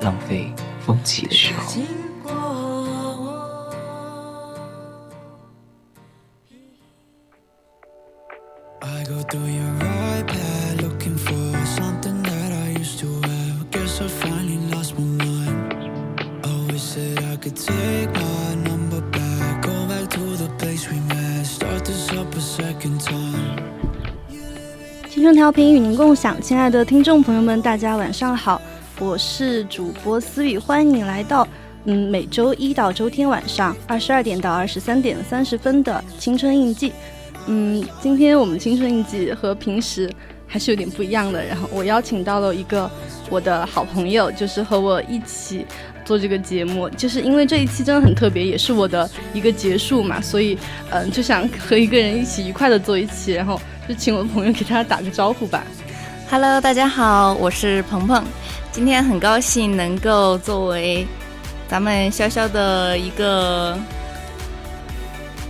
浪费风起的时候。青春调频与您共享，亲爱的听众朋友们，大家晚上好，我是主播思雨，欢迎你来到嗯每周一到周天晚上二十二点到二十三点三十分的青春印记。嗯，今天我们青春印记和平时还是有点不一样的，然后我邀请到了一个我的好朋友，就是和我一起做这个节目，就是因为这一期真的很特别，也是我的一个结束嘛，所以嗯就想和一个人一起愉快的做一期，然后。就请我的朋友给大家打个招呼吧。Hello，大家好，我是鹏鹏。今天很高兴能够作为咱们潇潇的一个，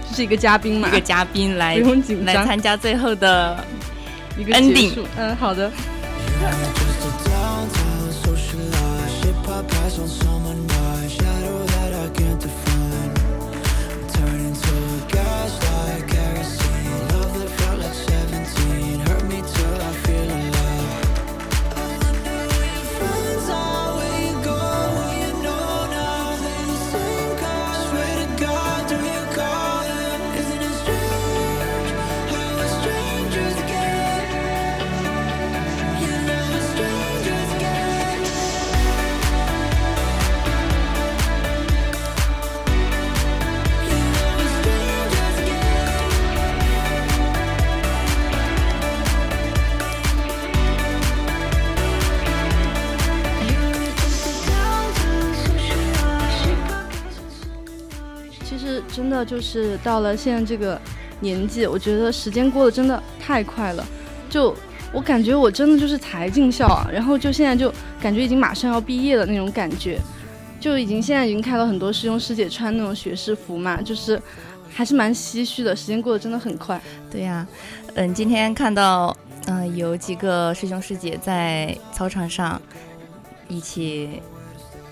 就是一个嘉宾嘛，一个嘉宾来不用紧张，来参加最后的一个 ending。嗯，好的。就是到了现在这个年纪，我觉得时间过得真的太快了。就我感觉我真的就是才进校啊，然后就现在就感觉已经马上要毕业了那种感觉，就已经现在已经看到很多师兄师姐穿那种学士服嘛，就是还是蛮唏嘘的。时间过得真的很快。对呀，嗯，今天看到嗯有几个师兄师姐在操场上一起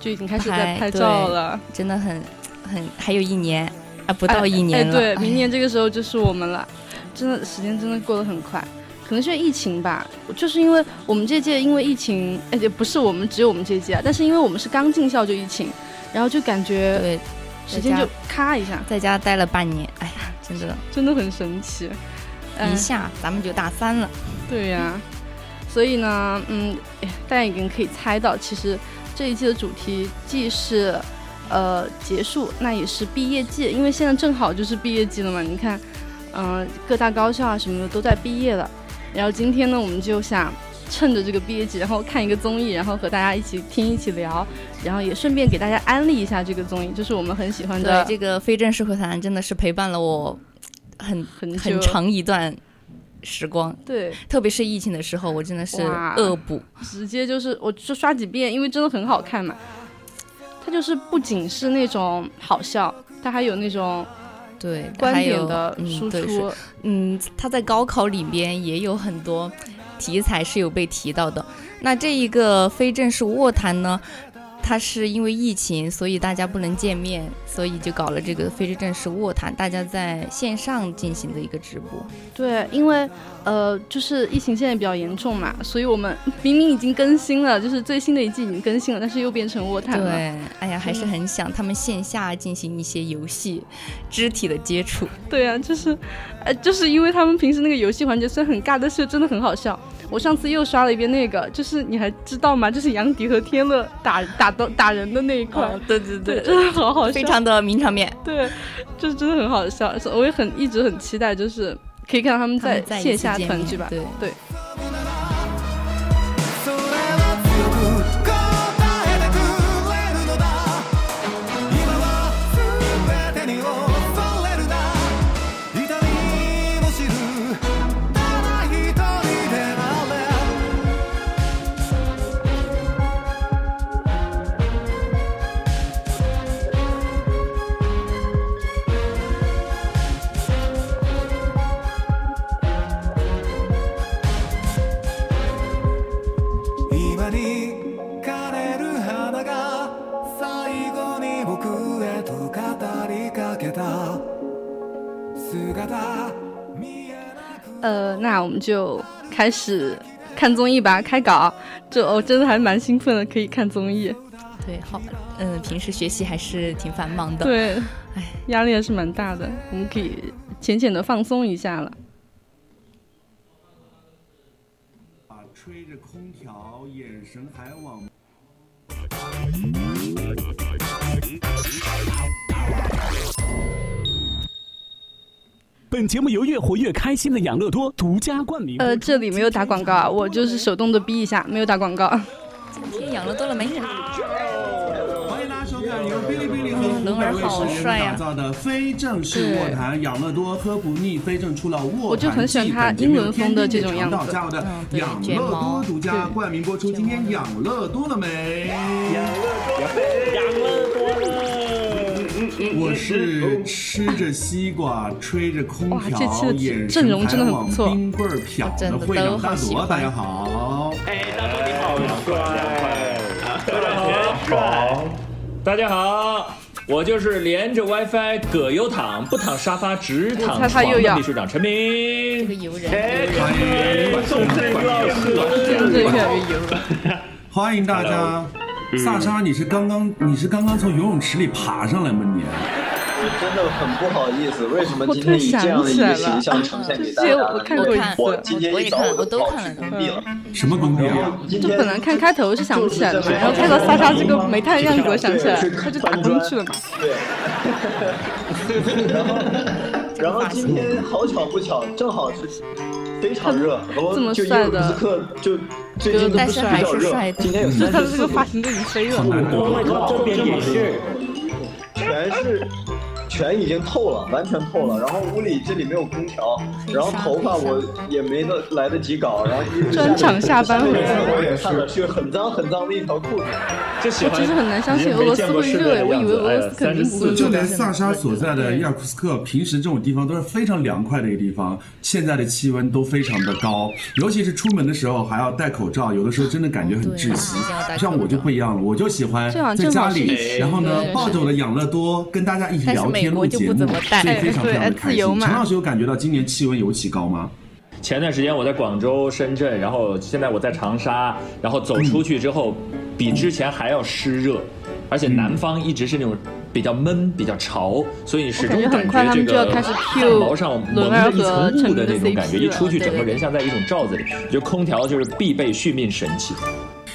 就已经开始在拍照了，真的很很还有一年。啊，不到一年了。对，明年这个时候就是我们了，真的时间真的过得很快，可能是疫情吧，就是因为我们这届因为疫情，哎，也不是我们只有我们这届啊，但是因为我们是刚进校就疫情，然后就感觉对，时间就咔一下，在家待了半年，哎呀，真的 真的很神奇，一下咱们就大三了。对呀，所以呢，嗯，大家已经可以猜到，其实这一季的主题既是。呃，结束那也是毕业季，因为现在正好就是毕业季了嘛。你看，嗯，各大高校啊什么的都在毕业了。然后今天呢，我们就想趁着这个毕业季，然后看一个综艺，然后和大家一起听、一起聊，然后也顺便给大家安利一下这个综艺，就是我们很喜欢的。对，这个非正式会谈真的是陪伴了我很很很长一段时光。对，特别是疫情的时候，我真的是恶补，直接就是我就刷几遍，因为真的很好看嘛。它就是不仅是那种好笑，它还有那种对观点的输出。嗯，他在高考里边也有很多题材是有被提到的。那这一个非正式卧谈呢？他是因为疫情，所以大家不能见面，所以就搞了这个非正式卧谈，大家在线上进行的一个直播。对，因为呃，就是疫情现在比较严重嘛，所以我们明明已经更新了，就是最新的一季已经更新了，但是又变成卧谈了。对，哎呀，还是很想他们线下进行一些游戏，肢体的接触。对啊，就是，呃，就是因为他们平时那个游戏环节虽然很尬，但是真的很好笑。我上次又刷了一遍那个，就是你还知道吗？就是杨迪和天乐打打的打人的那一块，对对对，真的好好笑，非常的名场面。对，就是真的很好笑，我也很一直很期待，就是可以看到他们在线下团聚吧。对对。呃，们就开始看综艺吧，开搞。这我真的还蛮兴奋的，可以看综艺。对，好，嗯，平时学习还是挺繁忙的。对，哎，压力还是蛮大的。我们可以浅浅的放松一下了。啊，吹着空调，眼神还往。本节目由越活越开心的养乐多独家冠名。呃，这里没有打广告啊，我就是手动的逼一下，没有打广告。今天养乐多了没？欢迎大家收看由哔哩哔哩和湖北卫视联合打造的非正式卧谈养乐多喝不腻，非正出了卧谈我就很喜欢他英伦风的这种样子。的养乐多独家冠名播出。今天养乐多了没？养乐多，养乐。我是吃着西瓜，吹着空调，眼神还往冰棍儿瞟的会长大朵。大家好，哎，大朵你好帅，大家好，大家好，我就是连着 WiFi 葛优躺，不躺沙发直躺床的秘书长陈明。这个油人，欢迎宋振老师，真的越来越油了。欢迎大家。萨莎，你是刚刚你是刚刚从游泳池里爬上来吗？你？我真的很不好意思，为什么今天以这样的一个形象呈现给大家？我看过一次，我今天一早我都看了，封闭了。什么封闭啊？就本来看开头是想不起来的，然后看到萨莎这个煤炭样子，我想起来，他就打进去了嘛。对。然后，今天好巧不巧，正好是非常热，这么帅的刻就。最近都是比较热今天有 他的这个发型都已经飞了。这边也是，全是。全已经透了，完全透了。然后屋里这里没有空调，然后头发我也没得来得及搞，然后专场下班回来，我也看了是很脏很脏的一条裤子。我其实很难相信俄罗斯会热，我以为俄罗斯肯定不会热。就连萨沙所在的伊尔库斯克，平时这种地方都是非常凉快的一个地方，现在的气温都非常的高，尤其是出门的时候还要戴口罩，有的时候真的感觉很窒息。像我就不一样了，我就喜欢在家里，然后呢抱着我的养乐多跟大家一起聊天。国就不怎么带，所以非常非常的开心。陈老师有感觉到今年气温尤其高吗？前段时间我在广州、深圳，然后现在我在长沙，然后走出去之后，比之前还要湿热，而且南方一直是那种比较闷、比较潮，所以始终感觉这个汗毛上蒙着一层雾的那种感觉，一出去整个人像在一种罩子里，就空调就是必备续命神器。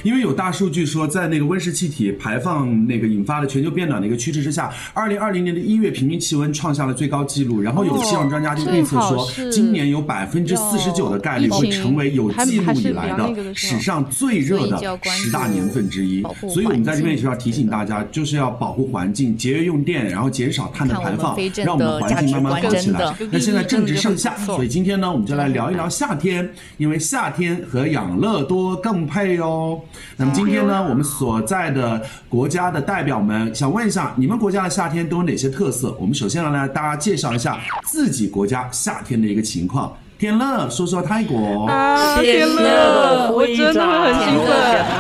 因为有大数据说，在那个温室气体排放那个引发的全球变暖的一个趋势之下，二零二零年的一月平均气温创下了最高纪录。然后有气象专家就预测说，今年有百分之四十九的概率会成为有记录以来的史上最热的十大年份之一。所以我们在这边也是要提醒大家，就是要保护环境，节约用电，然后减少碳的排放，让我们的环境慢慢好起来。那现在正值盛夏，所以今天呢，我们就来聊一聊夏天，因为夏天和养乐多更配哦。那么今天呢，我们所在的国家的代表们想问一下，你们国家的夏天都有哪些特色？我们首先来来大家介绍一下自己国家夏天的一个情况。天乐，说说泰国。啊，天乐，我真的很兴奋，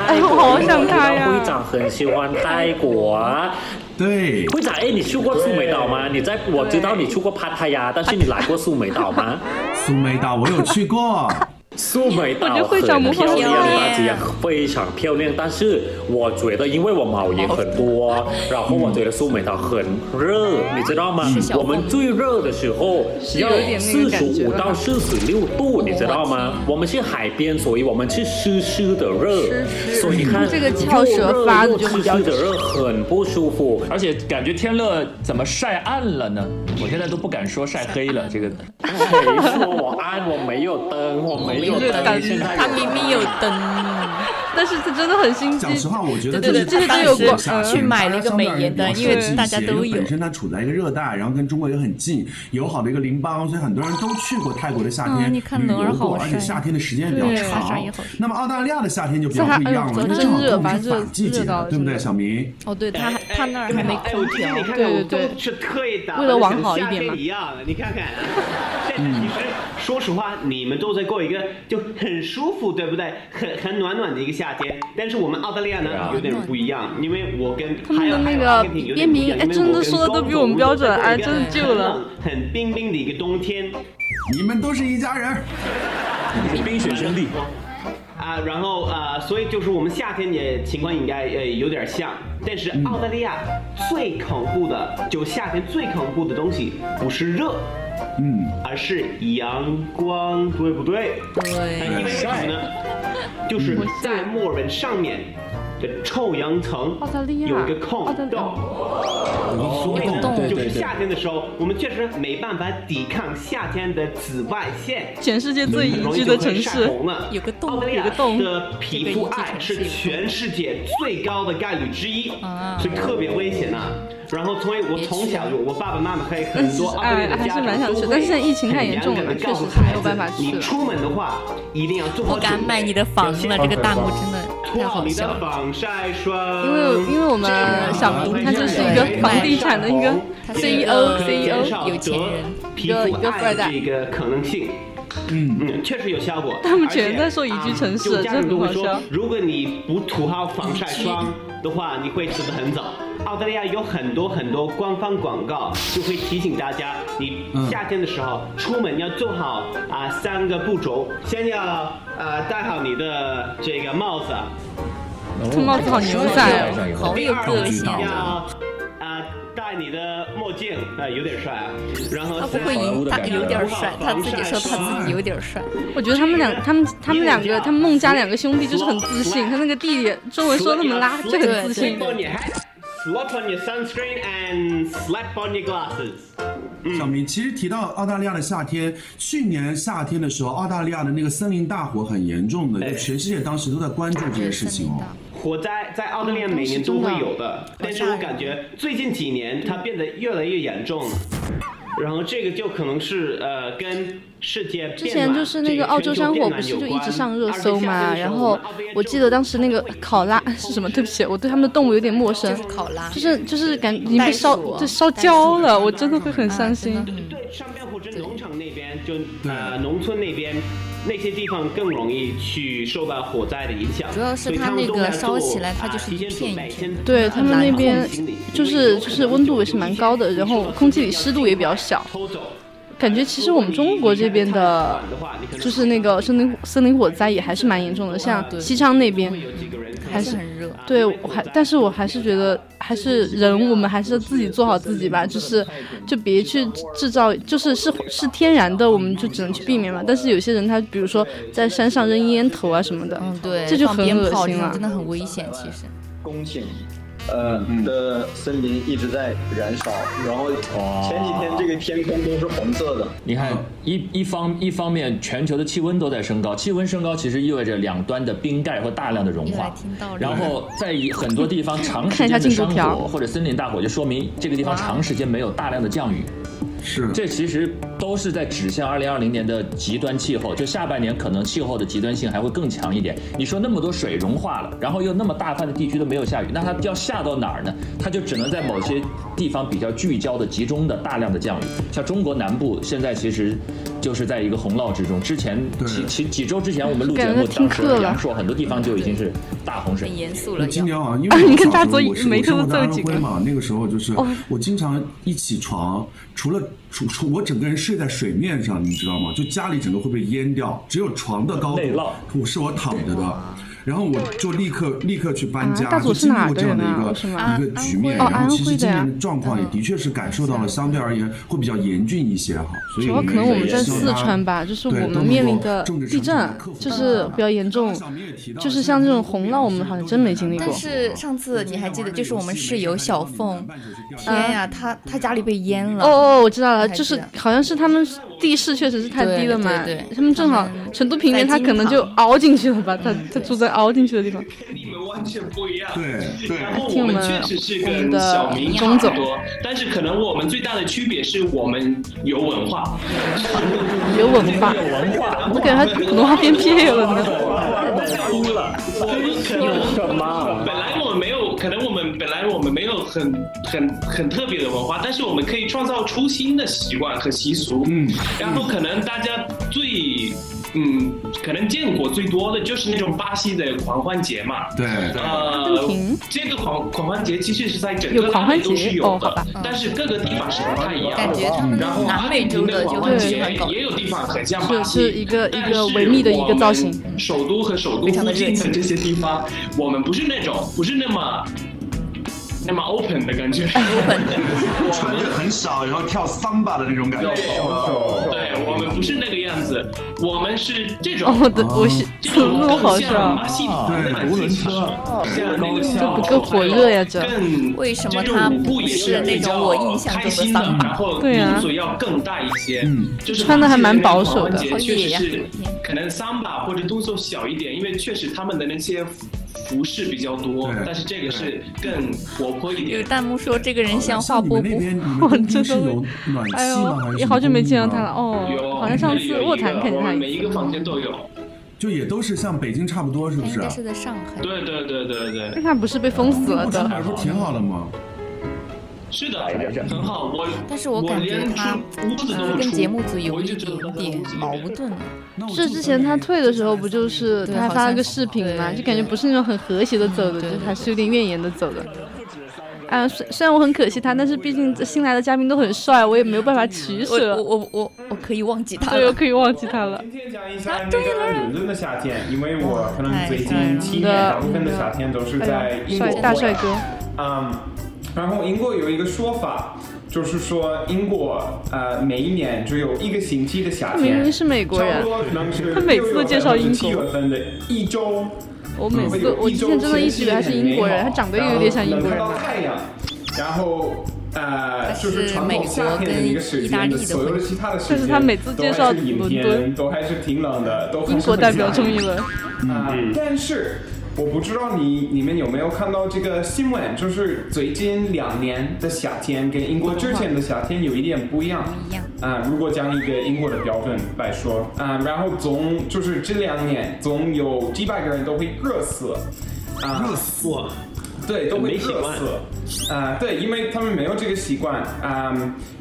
哎，我好想他呀。会长很喜欢泰国。对。会长，哎，你去过苏梅岛吗？你在我知道你去过帕塔亚，但是你来过苏梅岛吗？苏梅岛我有去过。苏梅岛很漂亮，也非常漂亮。但是我觉得，因为我毛也很多，然后我觉得苏梅岛很热，你知道吗？我们最热的时候要四十五到四十六度，你知道吗？我们是海边，所以我们是湿湿的热，所以你看这个翘舌发的就湿湿的热很不舒服，而且感觉天热怎么晒暗了呢？我现在都不敢说晒黑了，这个谁说我暗？我没有灯，我没。有灯，他明明有灯，但是他真的很心机。讲实话，我觉得对对对，当时去买了一个美颜的，因为大家都有。本身它处在一个热带，然后跟中国也很近，友好的一个邻邦，所以很多人都去过泰国的夏天旅游过，而且夏天的时间也比较长。那么澳大利亚的夏天就比较不一样了，因为正好我们是反季节，对不对，小明？哦，对他他那儿还没空调，对对对，是特意打为了往好一点嘛。一样，你看看，其实说实话，你们都在过一个。就很舒服，对不对？很很暖暖的一个夏。夏天，但是我们澳大利亚呢有点不一样，因为我跟他们的那个边民，哎，真的说的都比我们标准，哎，真的救了。很冰冰的一个冬天，你们都是一家人，冰雪兄弟。啊，然后啊，所以就是我们夏天也情况应该呃有点像，但是澳大利亚最恐怖的，就夏天最恐怖的东西不是热，嗯，而是阳光，对不对？对。因为什么呢？就是在墨尔本上面的。臭氧层有一个空洞，所以呢，就是夏天的时候，我们确实没办法抵抗夏天的紫外线。全世界最宜居的城市，有个洞，有个洞的皮肤癌是全世界最高的概率之一，所以特别危险呐。然后，从我从小就，我爸爸妈妈还有很多澳大利亚的家长都会，但是现在疫情太严重了，确实是没有办法去。你出门的话，一定要做好不敢买你的房了，这个弹幕真的太好笑了。因为因为我们小明他就是一个房地产的一个 CEO CEO 有钱人，一个一个富二代。一个可能性，嗯嗯，确实有效果。他们全在说宜居城市，真的很好笑。如果你不涂好防晒霜 的话，你会死得很早。澳大利亚有很多很多官方广告，就会提醒大家，你夏天的时候出门要做好啊三个步骤，先要呃戴好你的这个帽子，这帽子好牛仔，好有个性。啊戴你的墨镜，哎有点帅啊。然后他不会赢，他有点帅，他自己说他自己有点帅。我觉得他们两他们他们两个他们孟家两个兄弟就是很自信，他那个弟弟中文说那么拉，就很自信。Slap on your sunscreen and slap on your glasses。小明，其实提到澳大利亚的夏天，去年夏天的时候，澳大利亚的那个森林大火很严重的，就全世界当时都在关注这件事情哦。火灾在澳大利亚每年都会有的，但是我感觉最近几年它变得越来越严重了。然后这个就可能是呃跟世界之前就是那个澳洲山火不是就一直上热搜嘛？然后我记得当时那个考 拉 是什么？对不起，我对他们的动物有点陌生。就是考拉，就是就是感已经被烧就烧焦了，我真的会很伤心。对，上边火车农场那边就呃农村那边。那些地方更容易去受到火灾的影响，主要是它那个烧起来，它就是一片一片。对他们那边就是就是温度也是蛮高的，然后空气里湿度也比较小。感觉其实我们中国这边的，就是那个森林森林火灾也还是蛮严重的，像西昌那边。还是很热，对，我还，但是我还是觉得，还是人，我们还是自己做好自己吧，就是，就别去制造，就是是是天然的，我们就只能去避免嘛。但是有些人他，比如说在山上扔烟头啊什么的，嗯，对，这就很恶心了，真的很危险，其实。呃的森林一直在燃烧，然后前几天这个天空都是红色的。你看，一一方一方面，全球的气温都在升高，气温升高其实意味着两端的冰盖会大量的融化，然后在很多地方长时间的山火或者森林大火，就说明这个地方长时间没有大量的降雨。是，这其实都是在指向二零二零年的极端气候，就下半年可能气候的极端性还会更强一点。你说那么多水融化了，然后又那么大块的地区都没有下雨，那它要下到哪儿呢？它就只能在某些地方比较聚焦的、集中的大量的降雨。像中国南部现在其实就是在一个洪涝之中。之前几几几周之前我们录节目当时阳朔很多地方就已经是大洪水。很严肃了。今年啊，因为 你看大嘴眉头都皱紧了嘛。那个时候就是我经常一起床，除了除除我整个人睡在水面上，你知道吗？就家里整个会被淹掉，只有床的高度，我是我躺着的。然后我就立刻立刻去搬家，就经历过这样的一个一个局面。然后其实今年的状况也的确是感受到了，相对而言会比较严峻一些哈。主要可能我们在四川吧，就是我们面临的地震就是比较严重，就是像这种洪涝，我们好像真没经历过。但是上次你还记得，就是我们室友小凤，天呀，她她家里被淹了。哦哦，我知道了，就是好像是他们。地势确实是太低了嘛，他们正好成都平原，他可能就凹进去了吧，他他住在凹进去的地方。跟你们完全不一样。对对。然后我们确实是跟小明差不多，但是可能我们最大的区别是我们有文化。有文化。有文化。我感觉他普通话变撇了呢。哭了。有什么？本来我们没有，可能我们本来我们没有很很很特别的文化，但是我们可以创造出新的习惯和习俗。嗯。然后可能大家最嗯，可能见过最多的就是那种巴西的狂欢节嘛。对。呃，这个狂狂欢节其实是在整个拉美都是有的，但是各个地方是不太一样。感觉他们南美洲的狂欢节也有地方很像巴西，是一个一个维密的一个造型。首都和首都附近的这些地方，我们不是那种，不是那么。那么 open 的感觉，open，穿的很少，然后跳 samba 的那种感觉。对，我们不是那个样子，我们是这种。哦，的，我是这种更好笑。对，独轮车，像那个这不够火热呀，这。为什么他不是那种我印象中的桑巴？对啊。动作要更大一些，嗯，就是穿的还蛮保守的，确实是，可能桑巴或者动作小一点，因为确实他们的那些。服饰比较多，但是这个是更活泼一点。有弹幕说这个人像华波波，我真的，哎呦，也好久没见到他了哦，好像上次卧谈看见他每一个房间都有，就也都是像北京差不多，是不是？应该是在上海。对对对对对。那他不是被封死了的？不挺好的吗？是的，很好。我但是我感觉他跟节目组有一点点矛盾。是之前他退的时候，不就是他发了个视频嘛？就感觉不是那种很和谐的走的，就还是有点怨言的走的。啊，虽虽然我很可惜他，但是毕竟新来的嘉宾都很帅，我也没有办法取舍。我我我我可以忘记他，对，我可以忘记他了。今天讲一下那个伦敦的夏天，因为我可能最近七年大部分的夏天都是在英国。大帅哥，嗯。然后英国有一个说法，就是说英国呃每一年只有一个星期的夏天。明明是美国人，他每次都介绍英国。七月份的一周，我每次我之前真的一直以为他是英国人，他长得又有点像英国人。看到太阳，然后呃就是传统夏天的一个时间的所有的其他的时间，但是他每次介绍伦敦都还是挺冷的，都英国代表中一轮。啊，但是。我不知道你你们有没有看到这个新闻，就是最近两年的夏天跟英国之前的夏天有一点不一样。不一样啊，如果讲一个英国的标准来说啊，然后总就是这两年总有几百个人都会热死，啊，热死，对，都会热死，啊，对，因为他们没有这个习惯啊。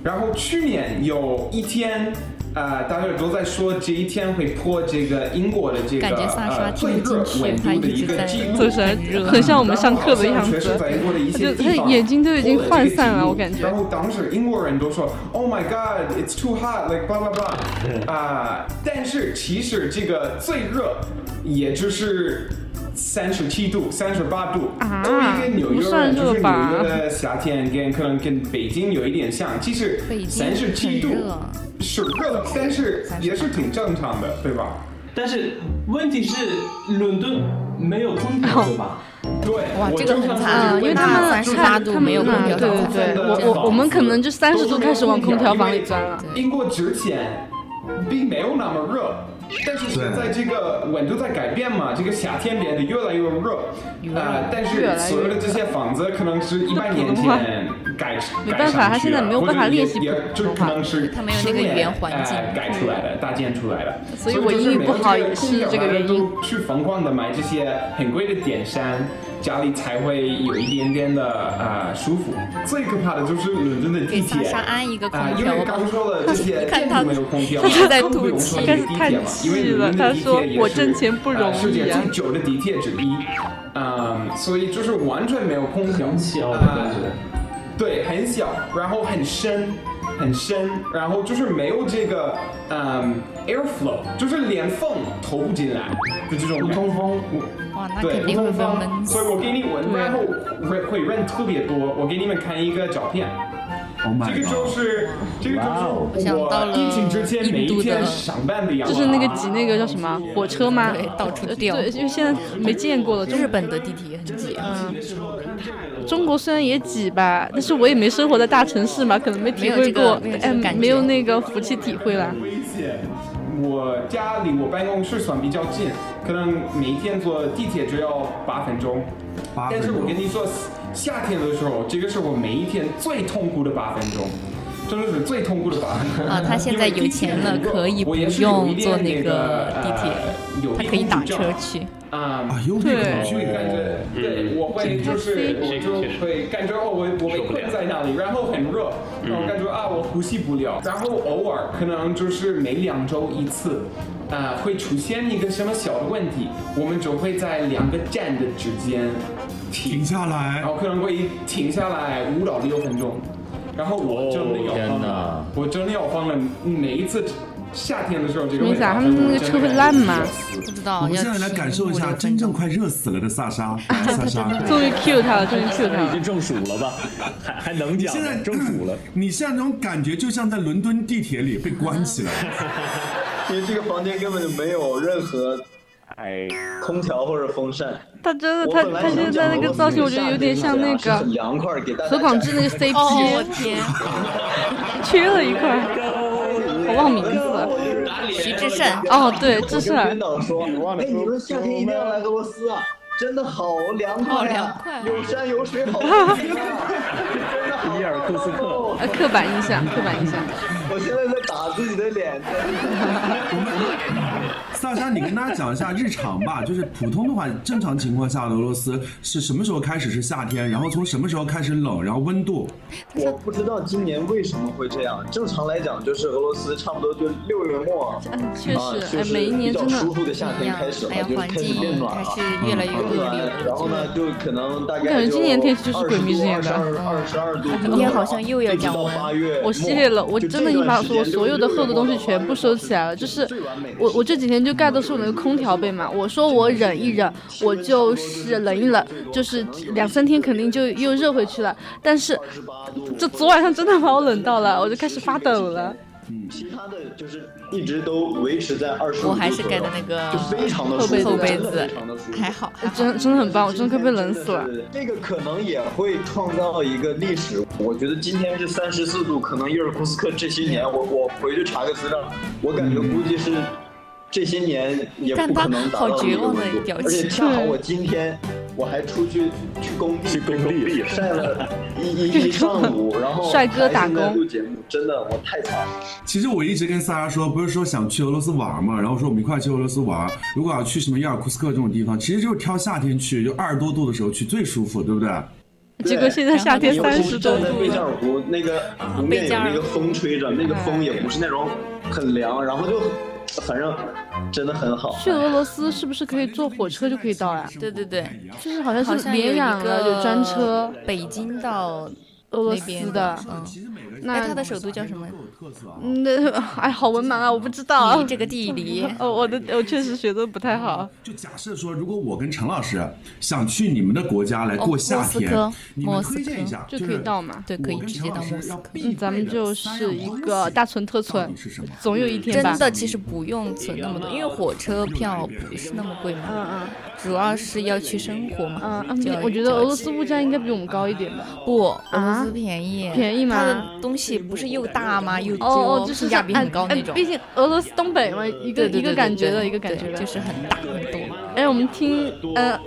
然后去年有一天。啊，大家都在说这一天会破这个英国的这个呃最热温度的一个记录，很像我们上课的样子。就他眼睛都已经涣散了，我感觉。然后当时英国人都说，Oh my God, it's too hot, like blah blah blah。啊，但是其实这个最热也就是三十七度、三十八度。啊，纽约人就是纽约的夏天跟可能跟北京有一点像，其实三十七度。是热，但是也是挺正常的，对吧？但是问题是伦敦没有空调，对吧？对，哇，这个很惨，因为他们三十八度没有空调，对对对，我我我们可能就三十度开始往空调房里钻了。英国之前并没有那么热。但是现在这个温度在改变嘛，这个夏天变得越来越热，啊，但是所有的这些房子可能是一百年前改没办法，他现在没有办法练习就可能是他没有那个语言环境改出来的，搭建出来的，所以我英语不好也是这个原因。去疯狂的买这些很贵的电扇。家里才会有一点点的啊舒服。最可怕的就是伦敦的地铁。啊，因为刚说了这些建筑没有空调，他在吐气，开始叹气了。他说我挣钱不容易世界最久的地铁之一，嗯，所以就是完全没有空调，啊，对，很小，然后很深。很深，然后就是没有这个嗯 airflow，就是连缝投不进来就这种不通风。哇，那肯定会闷。所以我给你闻，然后会会闻特别多。我给你们看一个照片。这个就是这个就是我疫情之前每一天上班的样子。就是那个挤那个叫什么火车吗？对到处掉。对，因为现在没见过了。日本的地铁也很挤。嗯。中国虽然也挤吧，但是我也没生活在大城市嘛，可能没体会过，哎，没有那个福气体会了。我家离我办公室算比较近，可能每天坐地铁只要八分钟。但是我跟你说。夏天的时候，这个是我每一天最痛苦的八分钟，真的是最痛苦的八分钟。啊，他现在有钱了，可以不用坐那个地铁，他可以打车去。啊，有对，感觉对，我会就是我就会感觉哦，我我被困在那里，然后很热，然后感觉啊，我呼吸不了，然后偶尔可能就是每两周一次。啊，会出现一个什么小的问题，我们就会在两个站的之间停下来，然后可能会停下来五到六分钟，然后我真的要放了，我真的要放了，每一次。夏天的时候，这个为啥他们那个车会烂吗？不知道。我们现在来感受一下真正快热死了的萨莎。萨莎，终于 Q 他了，终于 Q 他了。已经中暑了吧？还还能讲？现在中暑了。你现在那种感觉，就像在伦敦地铁里被关起来。因为这个房间根本就没有任何哎空调或者风扇。他真的，他他现在那个造型，我觉得有点像那个何广智那个 CP。哦天，缺了一块。我忘名字了，徐志胜。哦，对，志胜。编导说：“哎，你们夏天一定要来俄罗斯啊，真的好凉快啊，有山有水，好风景啊，真的伊尔库斯克。”呃，刻板印象，刻板印象。我现在在打自己的脸。萨莎，你跟大家讲一下日常吧，就是普通的话，正常情况下，俄罗斯是什么时候开始是夏天，然后从什么时候开始冷，然后温度？我不知道今年为什么会这样。正常来讲，就是俄罗斯差不多就六月末，嗯，确实，哎，每一年真的舒服的夏天开始了，就开始变暖了，是越来越恶劣。然后呢，就可能大概感觉今年天气就是鬼迷日眼的，二十二度，今天好像又要降温。我系列了，我真的已经把我所有的厚的东西全部收起来了，就是我我这几天就盖的是我那个空。调被嘛，我说我忍一忍，我就是冷一冷，就是两三天肯定就又热回去了。但是，这昨晚上真的把我冷到了，我就开始发抖了。嗯，其他的就是一直都维持在二十我还是盖的那个非常的厚被厚被子，还好，真真的很棒，我真的快被冷死了。这个可能也会创造一个历史。我觉得今天是三十四度，可能伊尔库斯克这些年，我我回去查个资料，我感觉估计是。这些年也不可能达到这个温度，而且恰好我今天我还出去去工地，去工地晒了一 一上午，然后 帅哥打工录节目，真的我太惨。其实我一直跟萨拉说，不是说想去俄罗斯玩嘛，然后说我们一块去俄罗斯玩。如果要去什么伊尔库斯克这种地方，其实就是挑夏天去，就二十多度的时候去最舒服，对不对？结果现在夏天三十多度。贝加尔湖那个湖面有那个风吹着，那个风也不是那种很凉，然后就。反正真的很好。去俄罗斯是不是可以坐火车就可以到呀？对对对，就是好像是连养了有专车，北京到。俄罗斯的，嗯，那它的首都叫什么？嗯，那哎，好文盲啊，我不知道。这个地理，哦，我的我确实学的不太好。就假设说，如果我跟陈老师想去你们的国家来过夏天，你们推荐一下，就可以到嘛？对，可以直接到莫斯科。嗯，咱们就是一个大存特存，总有一天真的，其实不用存那么多，因为火车票不是那么贵嘛。嗯嗯。主要是要去生活嘛。嗯嗯。我觉得俄罗斯物价应该比我们高一点吧？不，俄罗斯便宜。便宜吗？它的东西不是又大吗？又哦，性价比很高那种。毕竟俄罗斯东北嘛，一个一个感觉的一个感觉的，就是很大很多。哎，我们听，呃，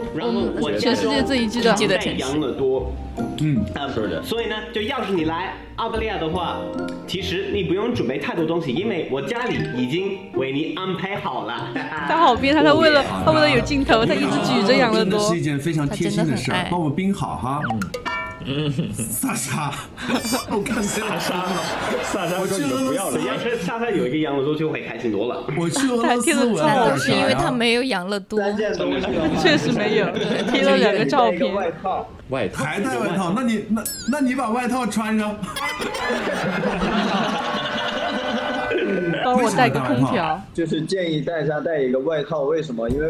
我们全世界最一记的养乐多。嗯，是的。所以呢，就要是你来澳大利亚的话，其实你不用准备太多东西，因为我家里已经为你安排好了。他好变态，他为了他为了有镜头，他一直举着养乐多。是一件非常贴心的事儿，帮我冰好哈。嗯，萨莎，我看萨莎了，萨莎说你不要了。要是萨莎有一个养乐多，就会开心多了。我去俄罗斯，我要是因为他没有养乐多，确实没有，贴了两个照片。外套，外套还带外套？那你那那你把外套穿上。帮我带个空调。就是建议大家带一个外套，为什么？因为。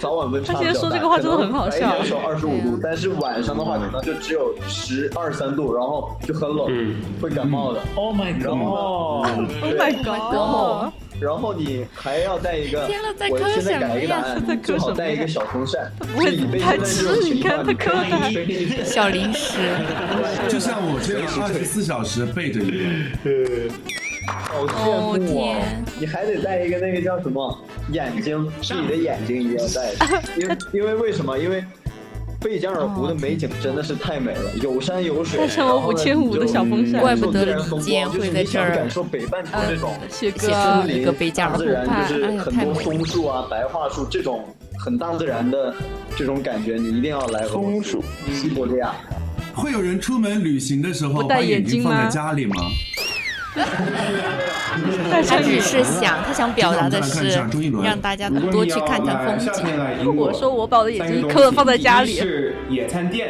早晚温差他现在说这个话真的很好笑。白天时候二十五度，但是晚上的话可能就只有十二三度，然后就很冷，会感冒的。Oh my god！Oh my god！然后你还要带一个，我现在改一个答案，最好带一个小风扇。会太吃，你看他磕的。小零食，就像我这样二十四小时备着一个。好羡慕啊！你还得戴一个那个叫什么眼睛，是你的眼睛一定要戴，因为因为为什么？因为贝加尔湖的美景真的是太美了，有山有水，带上了五千五的小风扇，怪不得李健会在这儿感受北半球这种雪歌，一个贝加尔湖畔，就是很多松树啊、白桦树这种很大自然的这种感觉，你一定要来松树西伯利亚。会有人出门旅行的时候把眼睛放在家里吗？他只是想，他想表达的是让大家多去看看风景。我说我把我的眼睛一颗放在家里。是野餐垫，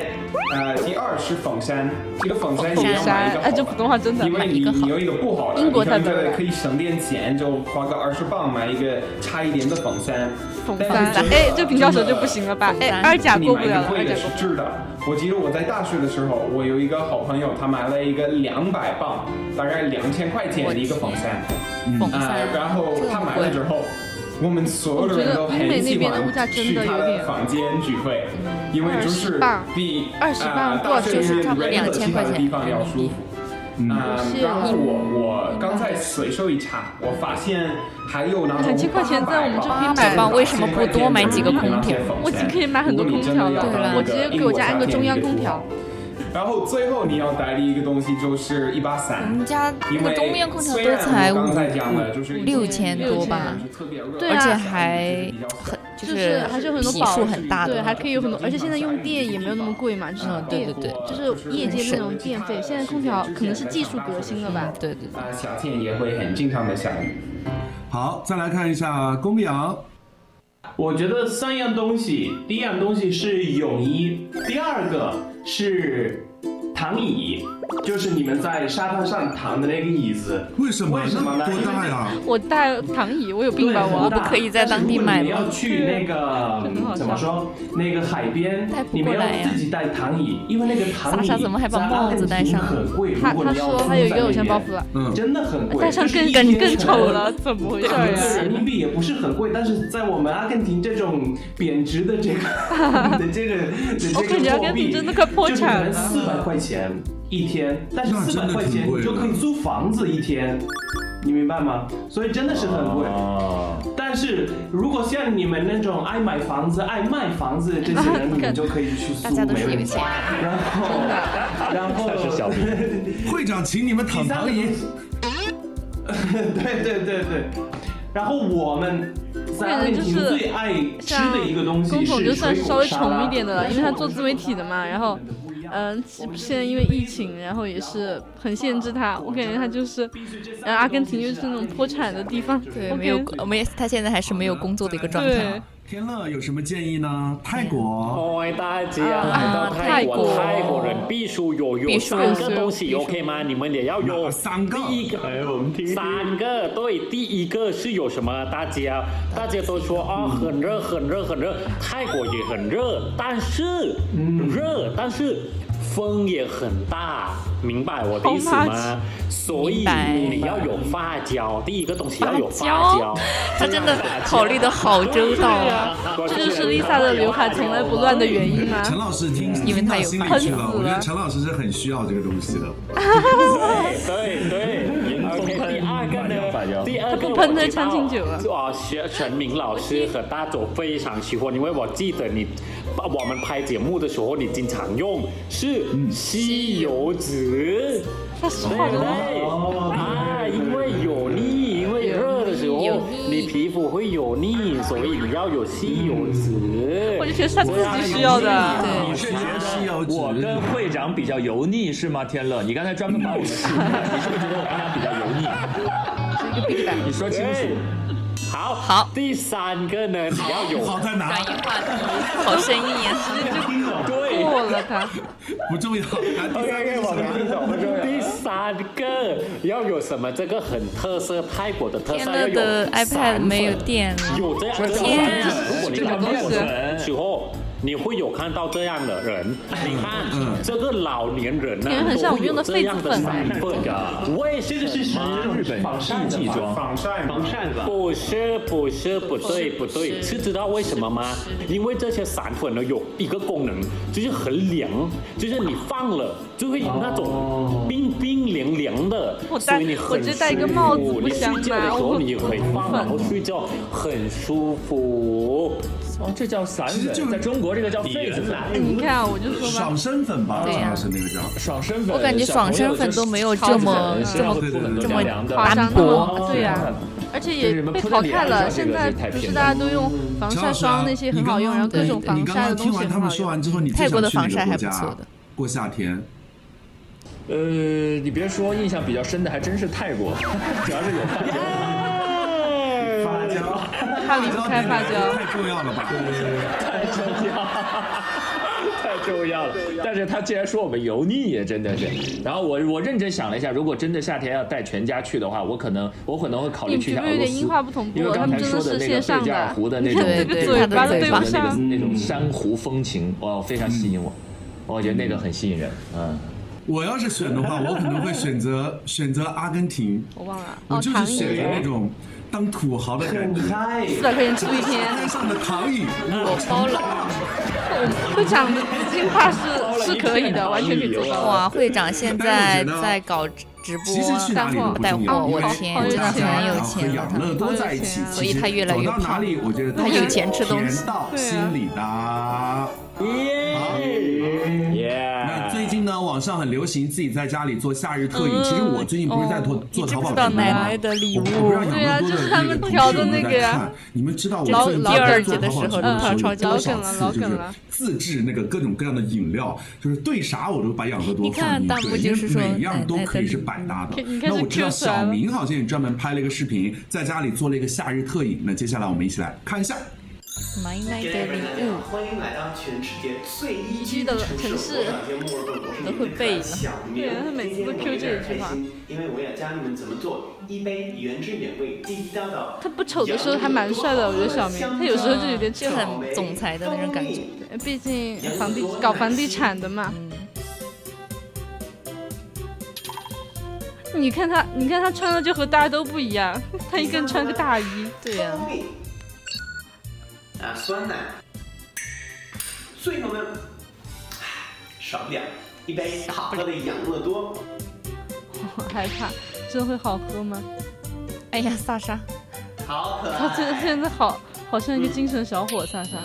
呃，第二是仿山，这个仿山你要买一个，哎，这普通话真的，因为你你有一个不好的，英国才可以省点钱，就花个二十磅买一个差一点的仿山。粉山，哎，这平教手就不行了吧？哎，二甲过不了了，二甲是质的。我记得我在大学的时候，我有一个好朋友，他买了一个两百磅，大概两千块钱的一个风扇，啊，然后他买了之后，我们所有的人都很喜欢去他的房间聚会，因为就是比二十磅大学里差不多两千块钱地方要舒服。嗯，然后我我刚才随手一查，我发现还有那两千块钱在我们这边买房？为什么不多买几个空调？我已经可以买很多空调了，我直接给我家安个中央空调。然后最后你要带的一个东西就是一把伞。我们家那个中央空调都才五六千多吧，而且还很就是还是有很多数很大的，对，还可以有很多，而且现在用电也没有那么贵嘛，就是对对对，就是业界那种电费。现在空调可能是技术革新了吧？对对对。小倩也会很经常的下雨。好，再来看一下公羊。我觉得三样东西，第一样东西是泳衣，第二个是。躺椅就是你们在沙滩上躺的那个椅子，为什么？为什么呢？多大呀？我带躺椅，我有病吧？我不可以在当地买吗？你要去那个怎么说？那个海边，你们要自己带躺椅，因为那个躺椅怎么还把帽子戴上？很贵。他他说他有一个偶像包袱了，嗯，真的很贵。戴上更更更丑了，怎么回事呀？人民币也不是很贵，但是在我们阿根廷这种贬值的这个 的这个的这个货币，真的快破产了，四百块钱。钱一天，但是四百块钱你就可以租房子一天，你明白吗？所以真的是很贵。但是如果像你们那种爱买房子、爱卖房子这些人，你们就可以去租，没问题。然后，然后是小 会长请你们躺躺椅。对对对对。然后我们三位最爱吃的一个东西是就算稍微穷一点的了，因为他做自媒体的嘛，然后。嗯，现在因为疫情，然后也是很限制他。我感觉他就是，嗯，阿根廷又是那种破产的地方，对，没有，没，他现在还是没有工作的一个状态。天乐有什么建议呢？泰国。哎，大家来到泰国，泰国人必须有有三个东西，OK 吗？你们也要有三个。第一个，我们听。三个，对，第一个是有什么？大家，大家都说啊，很热，很热，很热。泰国也很热，但是，热，但是。风也很大，明白我的意思吗？所以你要有发胶，第一个东西要有发胶。他真的考虑的好周到啊！这就是 Lisa 的刘海从来不乱的原因吗？陈老师听，因为他有喷死了。我觉得陈老师是很需要这个东西的。对 对。第二个呢？第二个不喷的餐清酒啊！哇，学陈明老师和大佐非常喜欢，因为我记得你。我们拍节目的时候，你经常用是吸油纸，对不对？啊，因为油腻，因为热的时候你皮肤会油腻，所以你要有吸油纸。我就觉得他自己需要的。你是觉得我跟会长比较油腻是吗？天乐，你刚才专门把我的视频，你是不是觉得我跟他比较油腻？你说清楚。好好，第三个呢，你要有好在哪？转移话题，好生意啊！对过了他，不重要。OK，我们第三个要有什么？这个很特色，泰国的特色要有 iPad 没有电了，有这样的天，如果你看电视时候。你会有看到这样的人，你看这个老年人呢，都会有这样的身份的。为这个是日本防晒剂妆，防晒防晒的。不是不是不对不对，是。知道为什么吗？因为这些散粉呢有一个功能，就是很凉，就是你放了就会有那种冰冰凉凉的，所以你很舒服。你睡觉的时候你可以放，然后睡觉很舒服。哦，这叫散粉，在中国这个叫痱子粉。你看啊，我就说爽身粉吧，对呀，是那个叫爽身粉。我感觉爽身粉都没有这么这么这么单薄，对呀，而且也被淘汰了。现在不是大家都用防晒霜那些很好用，然后各种防晒的东西听完他们说完之后，你泰国的防晒还不错的，过夏天。呃，你别说，印象比较深的还真是泰国，主要是有发胶。他离不开发胶，太重要了吧？太重要，太重要了。但是他既然说我们油腻，真的是。然后我我认真想了一下，如果真的夏天要带全家去的话，我可能我可能会考虑去一下俄罗斯，因为刚才说的那个贝加尔湖的那种对对对，那个那种珊瑚风情，哇，非常吸引我。我觉得那个很吸引人，嗯。我要是选的话，我可能会选择选择阿根廷。我忘了，我就是选择那种当土豪的感觉。四百块钱住一天。上的躺椅，我包了。会长的资金话是是可以的，完全可以做到。哇，会长现在在搞直播带货带货，我天，真的很有钱养乐多在一起，所以他越来越胖。他有钱吃东西。到心里的。那最近呢，网上很流行自己在家里做夏日特饮。其实我最近不是在做做淘宝直播吗？对啊，就是他们调的那个呀。你们知道我老老二节的时候，嗯，超老梗了，老梗了。自制那个各种各样的饮料，就是对啥我都把养乐多放进去，因为每样都可以是百搭的。那我知道小明好像也专门拍了一个视频，在家里做了一个夏日特饮。那接下来我们一起来看一下。买买的礼物，欢迎来到全世界最宜居的城市，都会背了。对，他每次都 Q 这一句话。因为我要教你们怎么做一杯原汁原味、地地道道。他不丑的时候还蛮帅的，我觉得小明。他有时候就有点就很总裁的那种感觉。毕竟房地搞房地产的嘛。你看他，你看他穿的就和大家都不一样。他一个人穿个大衣。对呀。啊，酸奶。最后呢，少不了一杯好喝的养乐多。我害怕，真的会好喝吗？哎呀，萨莎，好可爱。他真的现在好，好像一个精神小伙，萨莎。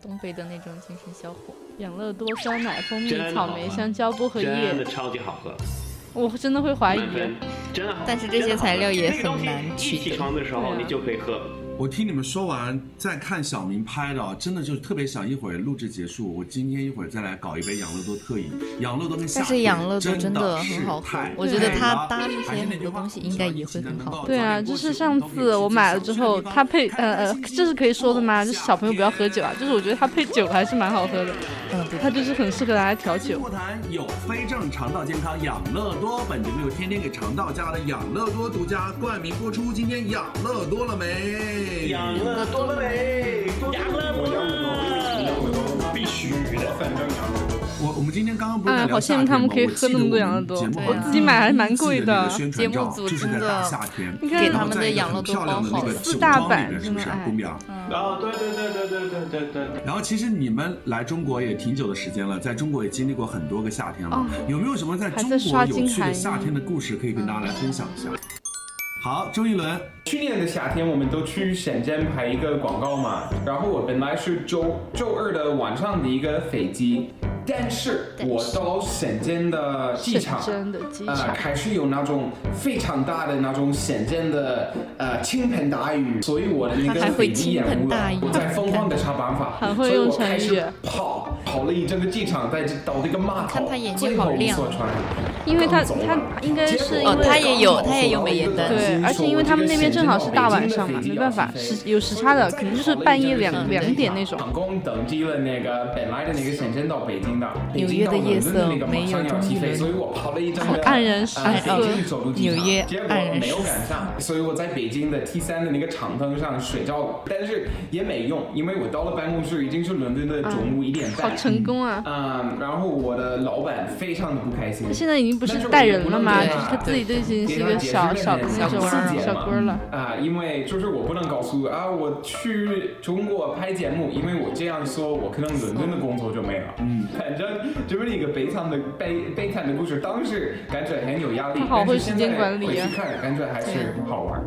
东北的那种精神小伙。养乐多酸奶、蜂蜜、草莓、香蕉、薄荷叶，真的超级好喝。我真的会怀疑，真的。但是这些材料也很难取得。起床的时候你就可以喝。我听你们说完，再看小明拍的，真的就特别想一会儿录制结束，我今天一会儿再来搞一杯养乐多特饮。养乐多跟但是养乐多真的很好喝，我觉得它搭那些很多东西应该也会很好。对啊，就是上次我买了之后，它配呃呃，这是可以说的吗？就是小朋友不要喝酒啊，就是我觉得它配酒还是蛮好喝的。嗯，对，它就是很适合拿来调酒。谈有非正常道健康养乐多，本节目由天天给肠道加的养乐多独家冠名播出。今天养乐多了没？养乐多了没？养乐多，必须的，反正养乐多。我我们今天刚刚不是在聊夏天吗？我自己买还蛮贵的。节目组真的你看给他们的养乐多包好四大版，是不是？公表。啊，对对对对对对对对。然后其实你们来中国也挺久的时间了，在中国也经历过很多个夏天了。有没有什么在中国有趣的夏天的故事可以跟大家来分享一下？好，周一伦。去年的夏天，我们都去深圳拍一个广告嘛。然后我本来是周周二的晚上的一个飞机，但是我到深圳的机场，呃，开始有那种非常大的那种深圳的呃倾盆大雨，所以我的那个飞机延误了。我在疯狂的想办法，所以我开始跑跑了一整个机场，在到这个码头，最后一艘船。因为他他应该是哦，他也有他也有美颜灯，对，而且因为他们那边正好是大晚上嘛，没办法，时有时差的，可能就是半夜两两点那种。成功登机了那个本来的那个深圳到北京的，纽约的夜色没有所以我跑了一整个黯然失色。纽约黯然没有赶上，所以我在北京的 T 三的那个长凳上睡着，但是也没用，因为我到了办公室已经是伦敦的中午一点半。好成功啊！嗯，然后我的老板非常的不开心。现在已经。不是带人了吗？就是他自己都已经是一个小小的那种小哥了啊！因为就是我不能告诉啊，我去中国拍节目，因为我这样说，我可能伦敦的工作就没了。嗯，反正这是一个悲惨的悲悲惨的故事，当时感觉很有压力，好会时间管理啊！看感觉还是好玩。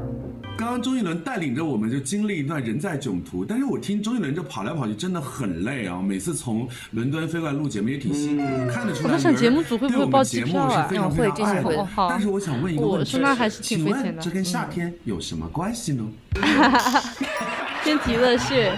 刚刚周杰伦带领着我们就经历一段人在囧途，但是我听周杰伦这跑来跑去真的很累啊！每次从伦敦飞过来录节目也挺辛苦，看得出来。我想节目组会不会报机票啊？会这些会。但是我想问一个问题，请问这跟夏天有什么关系呢？天体热血。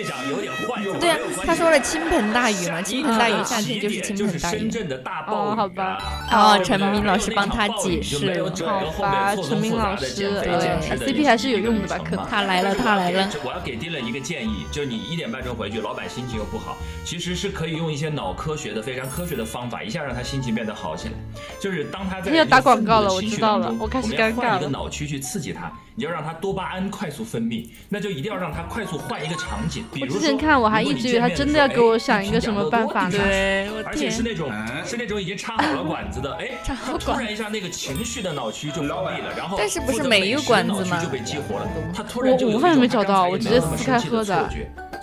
会会长有点坏。对啊，他说了倾盆大雨嘛，倾盆大雨夏天就是倾盆大雨。深圳的大暴雨。好吧。哦，陈明老师帮他解释。好吧，陈明老师，对，CP 还是有用的吧？可他来了，他来了。我要给丁磊一个建议，就是你一点半钟回去，老板心情又不好，其实是可以用一些脑科学的、非常科学的方法，一下让他心情变得好起来。就是当他在要打广告了，我知道了，我开始尴尬了。一个脑区去刺激他，你要让他多巴胺快速分泌，那就一定要让他快速换一个场景。比如之前看我还一直以为他真的要给我想一个什么办法，对，而且是那种是那种已经插好了管子的，哎，突然一下那个情绪的脑区就封闭了，然后但是不是每一个管子吗？就被激活了，他突然就我饭也没找到，我直接撕开喝的。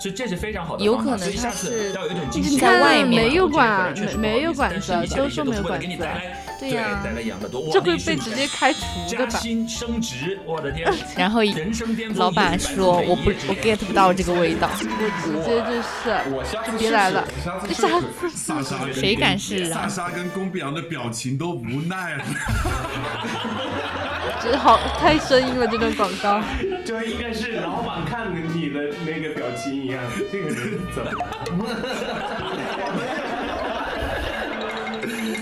所以这是非常好的有可能他是在外面没有管，没有管子，都说没有管子。对呀，这会被直接开除的吧？升职，我的天！然后老板说：“我不，我 get 不到这个味道。”直接就是，别来了，萨莎，谁敢是啊？萨莎跟宫碧阳的表情都无奈了。这好太生硬了，这段广告。这应该是老板看你的那个表情一样，这个人怎么？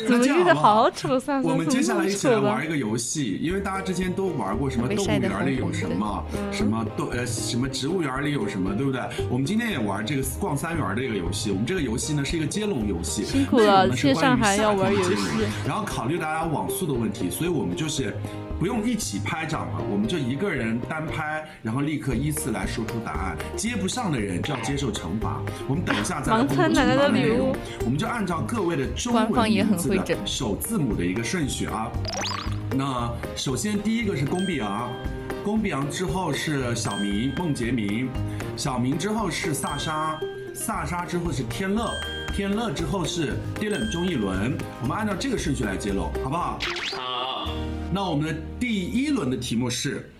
怎么遇的好丑？算我们接下来一起来玩一个游戏，因为大家之前都玩过什么动物园里有什么，什么动呃什么植物园里有什么，对不对？我们今天也玩这个逛三园的一个游戏。我们这个游戏呢是一个接龙游戏，辛苦了，去上海要玩游戏。然后考虑大家网速的问题，所以我们就是。不用一起拍掌了，我们就一个人单拍，然后立刻依次来说出答案。接不上的人就要接受惩罚。我们等一下再来公布惩罚内容。我们就按照各位的中文名字的首字母的一个顺序啊。那首先第一个是龚碧昂，龚碧昂之后是小明孟杰明，小明之后是萨莎，萨莎之后是天乐，天乐之后是 Dylan 钟意伦。我们按照这个顺序来揭露，好不好？好。那我们的第一轮的题目是：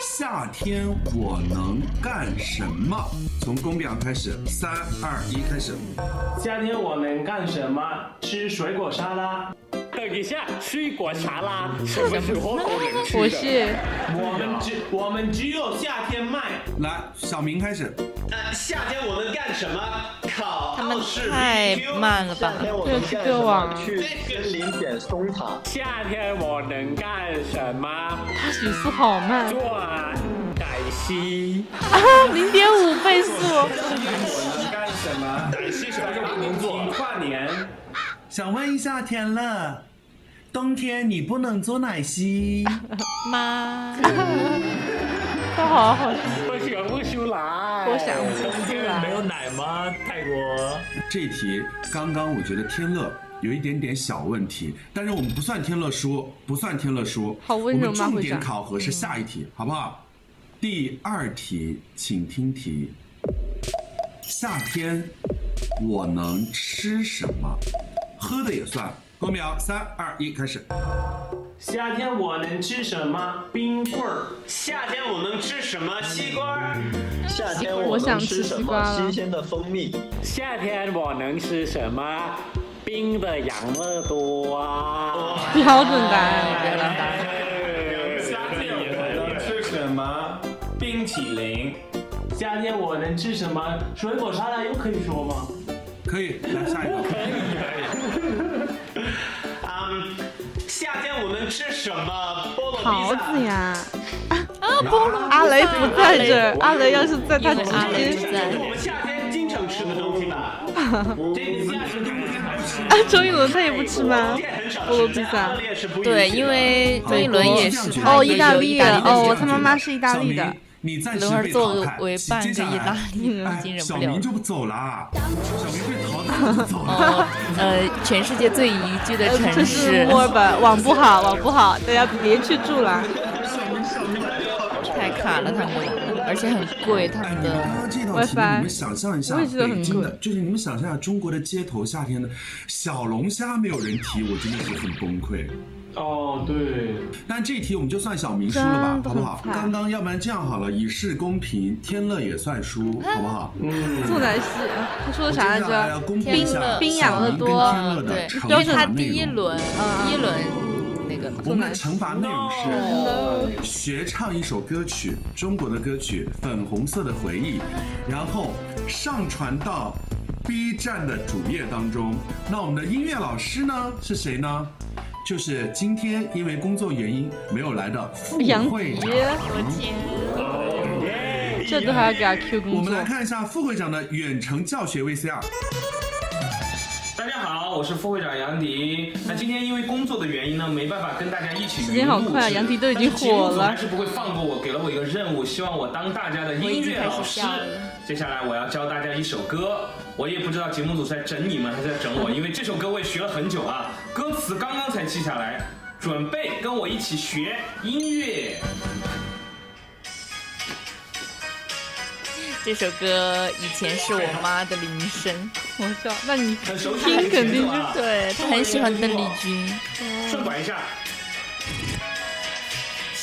夏天我能干什么？从公表开始，三二一，开始。夏天我能干什么？吃水果沙拉。等一下，水果沙拉什么时候都能吃？不是，我们只我们只有夏天卖。来，小明开始。呃，夏天我能干什么？考奥视太慢了吧？对，去歌网去森林捡松塔。夏天我能干什么？他语速好慢。做奶昔。啊，零点五倍速。夏天我能干什么？奶昔什么时候不能做？跨年。想问一下天乐，冬天你不能做奶昔吗？他好好我想不出来。我想不出来。没有奶吗？泰国。这题刚刚我觉得天乐有一点点小问题，但是我们不算天乐输，不算天乐输。好温柔吗？我们重点考核是下一题，好不好？第二题，请听题。夏天我能吃什么？喝的也算。公秒，三二一，开始。夏天我能吃什么？冰棍儿。夏天我能吃什么？西瓜。夏天我能吃什么？新鲜的蜂蜜。夏天我能吃什么？冰的养乐多。标准答案，标准答案。夏天我能吃什么？冰淇淋。夏天我能吃什么？水果沙拉又可以说吗？可以，来下一个。可以，可以。嗯，夏天我能吃什么？菠萝桃子呀。啊，菠萝。阿雷不在这，阿雷要是在，他直接。我们夏天经常吃的东西吧。啊，周一伦他也不吃吗？菠萝披萨。对，因为周一伦也是。哦，意大利的。哦，他妈妈是意大利的。你暂时被淘汰，接下来，哎，小明就不走了，小明被淘汰就走了。呃，全世界最宜居的城市墨尔本，网不好，网不好，大家别去住了。太卡了，他们，而且很贵，他们的 WiFi。你们想象一下，北京的，就是你们想象一下中国的街头，夏天的小龙虾没有人提，我真的是很崩溃。哦，对，但这题我们就算小明输了吧，好不好？刚刚要不然这样好了，以示公平，天乐也算输，好不好？嗯。做奶昔，他说的啥来着？冰冰养乐多，对，因为他第一轮，第一轮那个？我们的惩罚内容是学唱一首歌曲，中国的歌曲《粉红色的回忆》，然后上传到 B 站的主页当中。那我们的音乐老师呢是谁呢？就是今天因为工作原因没有来的副会长。我天！这都还要给他 Q 工作。我们来看一下副会长的远程教学 VCR。大家好，我是副会长杨迪。那今天因为工作的原因呢，没办法跟大家一起。时间好快啊，杨迪都已经火了。还是不会放过我，给了我一个任务，希望我当大家的音乐老师。接下来我要教大家一首歌，我也不知道节目组在整你们还是在整我，因为这首歌我也学了很久啊，歌词刚刚才记下来，准备跟我一起学音乐。这首歌以前是我妈的铃声，我笑。那你听肯定是对，她很喜欢邓丽君。顺拐一下。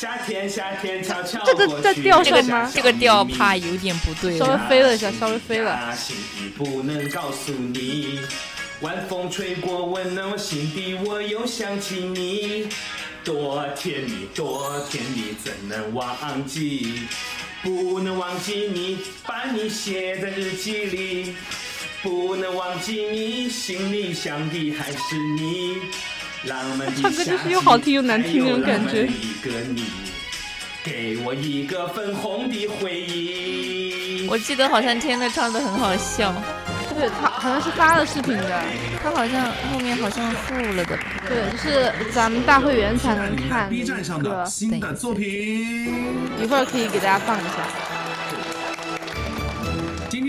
夏天，夏天悄悄这个在调上吗？这个调怕有点不对。稍微飞了一下，稍微飞了。不能告诉你，晚风吹过，温暖我心底，我又想起你，多甜蜜，多甜蜜，怎能忘记？不能忘记你，把你写在日记里。不能忘记你，心里想的还是你。浪漫的唱歌就是又好听又难听那种感觉。一个你，给我一个粉红的回忆。我记得好像天乐唱的很好笑。对他好像是发了视频的，他好像后面好像付了的。对，就是咱们大会员才能看。B 站上的新的作品，一会儿可以给大家放一下。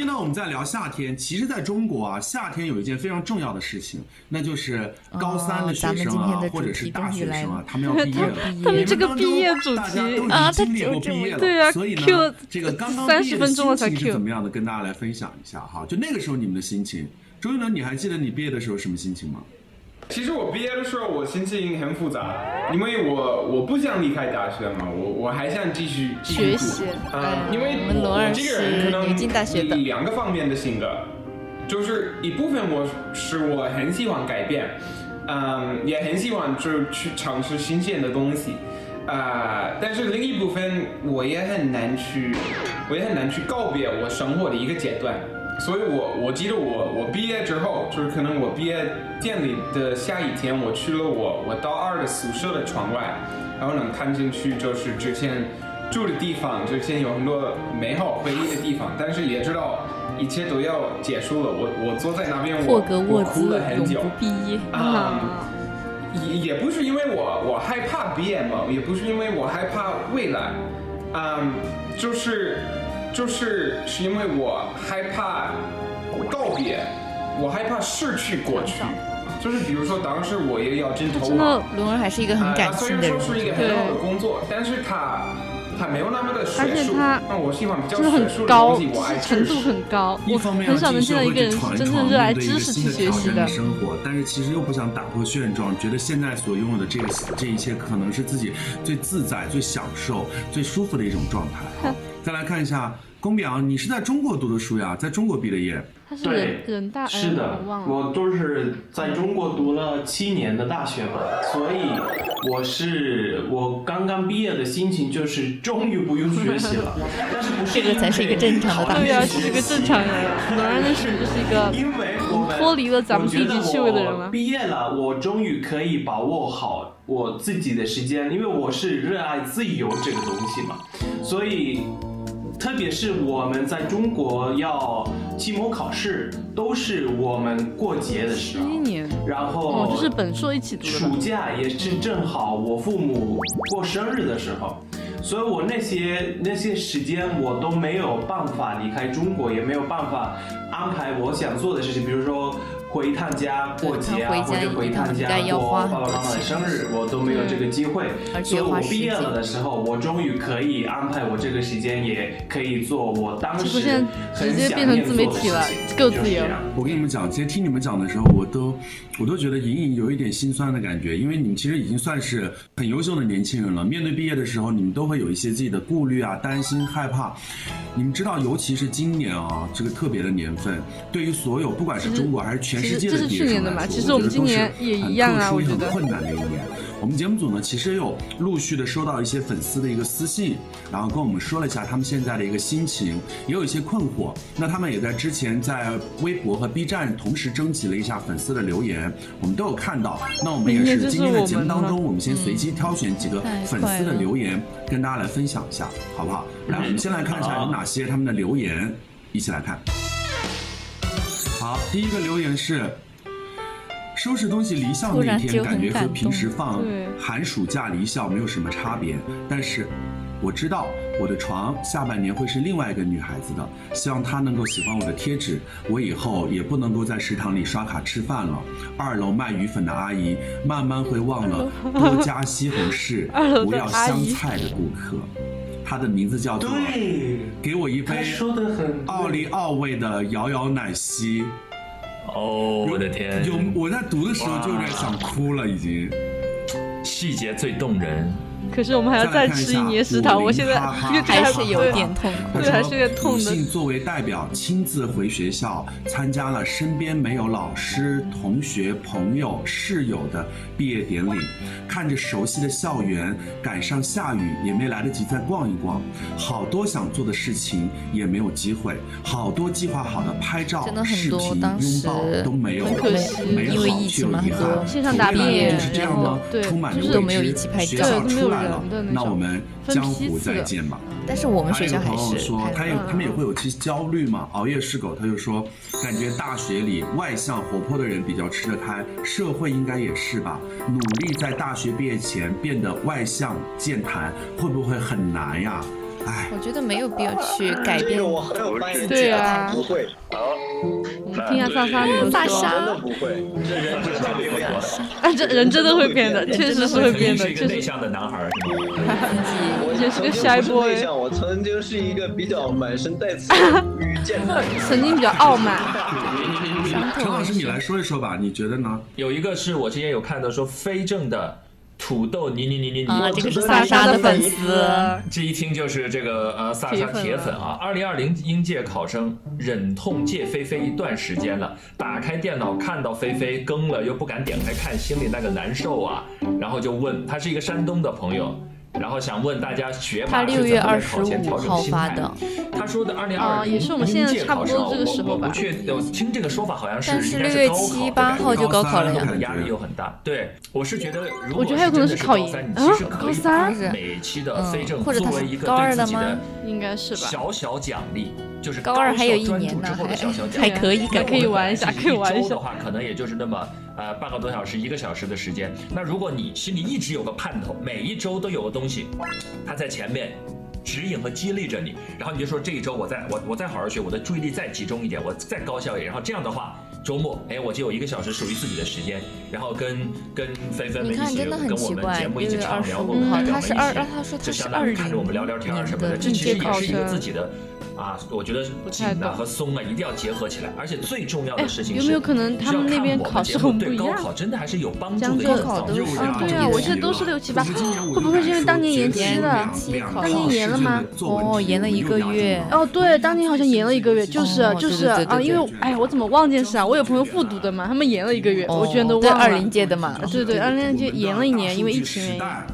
今天呢，我们在聊夏天。其实，在中国啊，夏天有一件非常重要的事情，那就是高三的学生啊，或者是大学生啊，他们要毕业了。他们这个毕业主题啊，他经毕业了，对啊，所以呢，这个刚刚三十分钟了才 Q，是怎么样的？跟大家来分享一下哈。就那个时候你们的心情，周一伦，你还记得你毕业的时候什么心情吗？其实我毕业的时候，我心情很复杂，因为我我不想离开大学嘛，我我还想继续学习。啊，因为我这个人可能两个方面的性格，就是一部分我是我很喜欢改变，嗯，也很喜欢就去尝试新鲜的东西，啊，但是另一部分我也很难去，我也很难去告别我生活的一个阶段。所以，我我记得我我毕业之后，就是可能我毕业典礼的下一天，我去了我我大二的宿舍的窗外，然后能看进去就是之前住的地方，之前有很多美好回忆的地方，但是也知道一切都要结束了。我我坐在那边，我我哭了很久。毕业啊，也也不是因为我我害怕毕业嘛，也不是因为我害怕未来，嗯，就是。就是是因为我害怕告别，我害怕逝去过去。就是比如说，当时我也要真投真的，龙儿还是一个很感性的人。虽然说是一个很好的工作，但是他他没有那么的学术。那我喜欢比较真的很高，程度很高。一方面，很少能见到一个人真正热爱知识去学习的。生活，但是其实又不想打破现状，觉得现在所拥有的这个这一切，可能是自己最自在、最享受、最舒服的一种状态。再来看一下。龚淼，你是在中国读的书呀？在中国毕的业？他是，人大是的，我都是在中国读了七年的大学嘛，所以我是我刚刚毕业的心情就是终于不用学习了。但是不是这个才是一个正常的，对啊，是一个正常人。果然认识就是一个，因为我们脱离了咱们地级趣味的人了。毕业了，我终于可以把握好我自己的时间，因为我是热爱自由这个东西嘛，所以。特别是我们在中国要期末考试，都是我们过节的时候。一年。然后。哦，就是本硕一起读的。暑假也是正好我父母过生日的时候，所以我那些那些时间我都没有办法离开中国，也没有办法安排我想做的事情，比如说。回一趟家过节啊，或者回一趟家过爸爸妈妈的生日，我都没有这个机会。所以我毕业了的时候，我终于可以安排我这个时间，也可以做我当时直接变成自媒体了，够自由。我跟你们讲，其实听你们讲的时候，我都我都觉得隐隐有一点心酸的感觉，因为你们其实已经算是很优秀的年轻人了。面对毕业的时候，你们都会有一些自己的顾虑啊、担心、害怕。你们知道，尤其是今年啊，这个特别的年份，对于所有不管是中国还是全。世界的这是去年的嘛？其实我们今年也一样啊，我觉得。很困难的一年，我们节目组呢，其实有陆续的收到一些粉丝的一个私信，然后跟我们说了一下他们现在的一个心情，也有一些困惑。那他们也在之前在微博和 B 站同时征集了一下粉丝的留言，我们都有看到。那我们也是今天的节目当中，我们先随机挑选几个粉丝的留言，跟大家来分享一下，好不好？来，我们先来看一下有哪些他们的留言，一起来看。好，第一个留言是。收拾东西离校那天，感觉和平时放寒暑假离校没有什么差别。但是，我知道我的床下半年会是另外一个女孩子的。希望她能够喜欢我的贴纸。我以后也不能够在食堂里刷卡吃饭了。二楼卖鱼粉的阿姨慢慢会忘了多加西红柿，不要香菜的顾客。她的名字叫做给我一杯奥利奥味的摇摇奶昔。哦，我的天！有我在读的时候就有点想哭了，已经。细节最动人。可是我们还要再吃一年食堂，我现在还是有点痛，对，还是有点痛的。信作为代表亲自回学校，参加了身边没有老师、同学、朋友、室友的毕业典礼，看着熟悉的校园，赶上下雨也没来得及再逛一逛，好多想做的事情也没有机会，好多计划好的拍照、视频、拥抱都没有，美好却又遗憾。线上答辩就是这样吗？充满着未知，那我们江湖再见吧。但是我们学校还是说，他也他们也会有些焦虑嘛。熬夜是狗，他就说，感觉大学里外向活泼的人比较吃得开，社会应该也是吧。努力在大学毕业前变得外向健谈，会不会很难呀？哎，我觉得没有必要去改变。对啊，不会。听下莎莎怎么说？真的不会，这人真的会变。啊，这人真的会变的，确实是会变的。是一个内向的男孩。我 也是个 shy boy。我曾经是一个比较满身带刺、曾经比较傲慢。陈老师，你来说一说吧，你觉得呢？有一个是我之前有看到说非正的。土豆泥泥泥泥泥，这个是萨莎的粉丝，这一听就是这个呃萨莎铁粉啊。二零二零应届考生忍痛借菲菲一段时间了，打开电脑看到菲菲更了，又不敢点开看，心里那个难受啊。然后就问他是一个山东的朋友。然后想问大家，学霸是怎么在考前调整心态的？他说的二零二零应届考生，我我不确定，听这个说法好像是但是六月七八号就高考了呀，压力又很大。对，我是觉得，我觉得还有可能是考研啊，高三每期的非正作为一个对自己的应该是吧，小小奖励，就是高二还有一年呢，还还可以，还可以玩一下，可以玩一下。的话，可能也就是那么。呃，半个多小时、一个小时的时间。那如果你心里一直有个盼头，每一周都有个东西，它在前面指引和激励着你，然后你就说这一周我再我我再好好学，我的注意力再集中一点，我再高效一点。然后这样的话，周末哎我就有一个小时属于自己的时间，然后跟跟菲菲们一起跟我们节目一起畅聊，我们代表们一起，就相当于看着我们聊聊天什么的，这其实也是一个自己的。啊，我觉得紧啊和松啊一定要结合起来，而且最重要的事情是，有没有可能他们那边考试很不一样？对高考真的还是有帮助的。高考都是对啊，我记得都是六七八，会不会是因为当年延期了？当年延了吗？哦，延了一个月。哦，对，当年好像延了一个月，就是就是啊，因为哎，我怎么忘件事啊？我有朋友复读的嘛，他们延了一个月，我居然都忘了。二零届的嘛，对对，二零届延了一年，因为疫情原因。啊，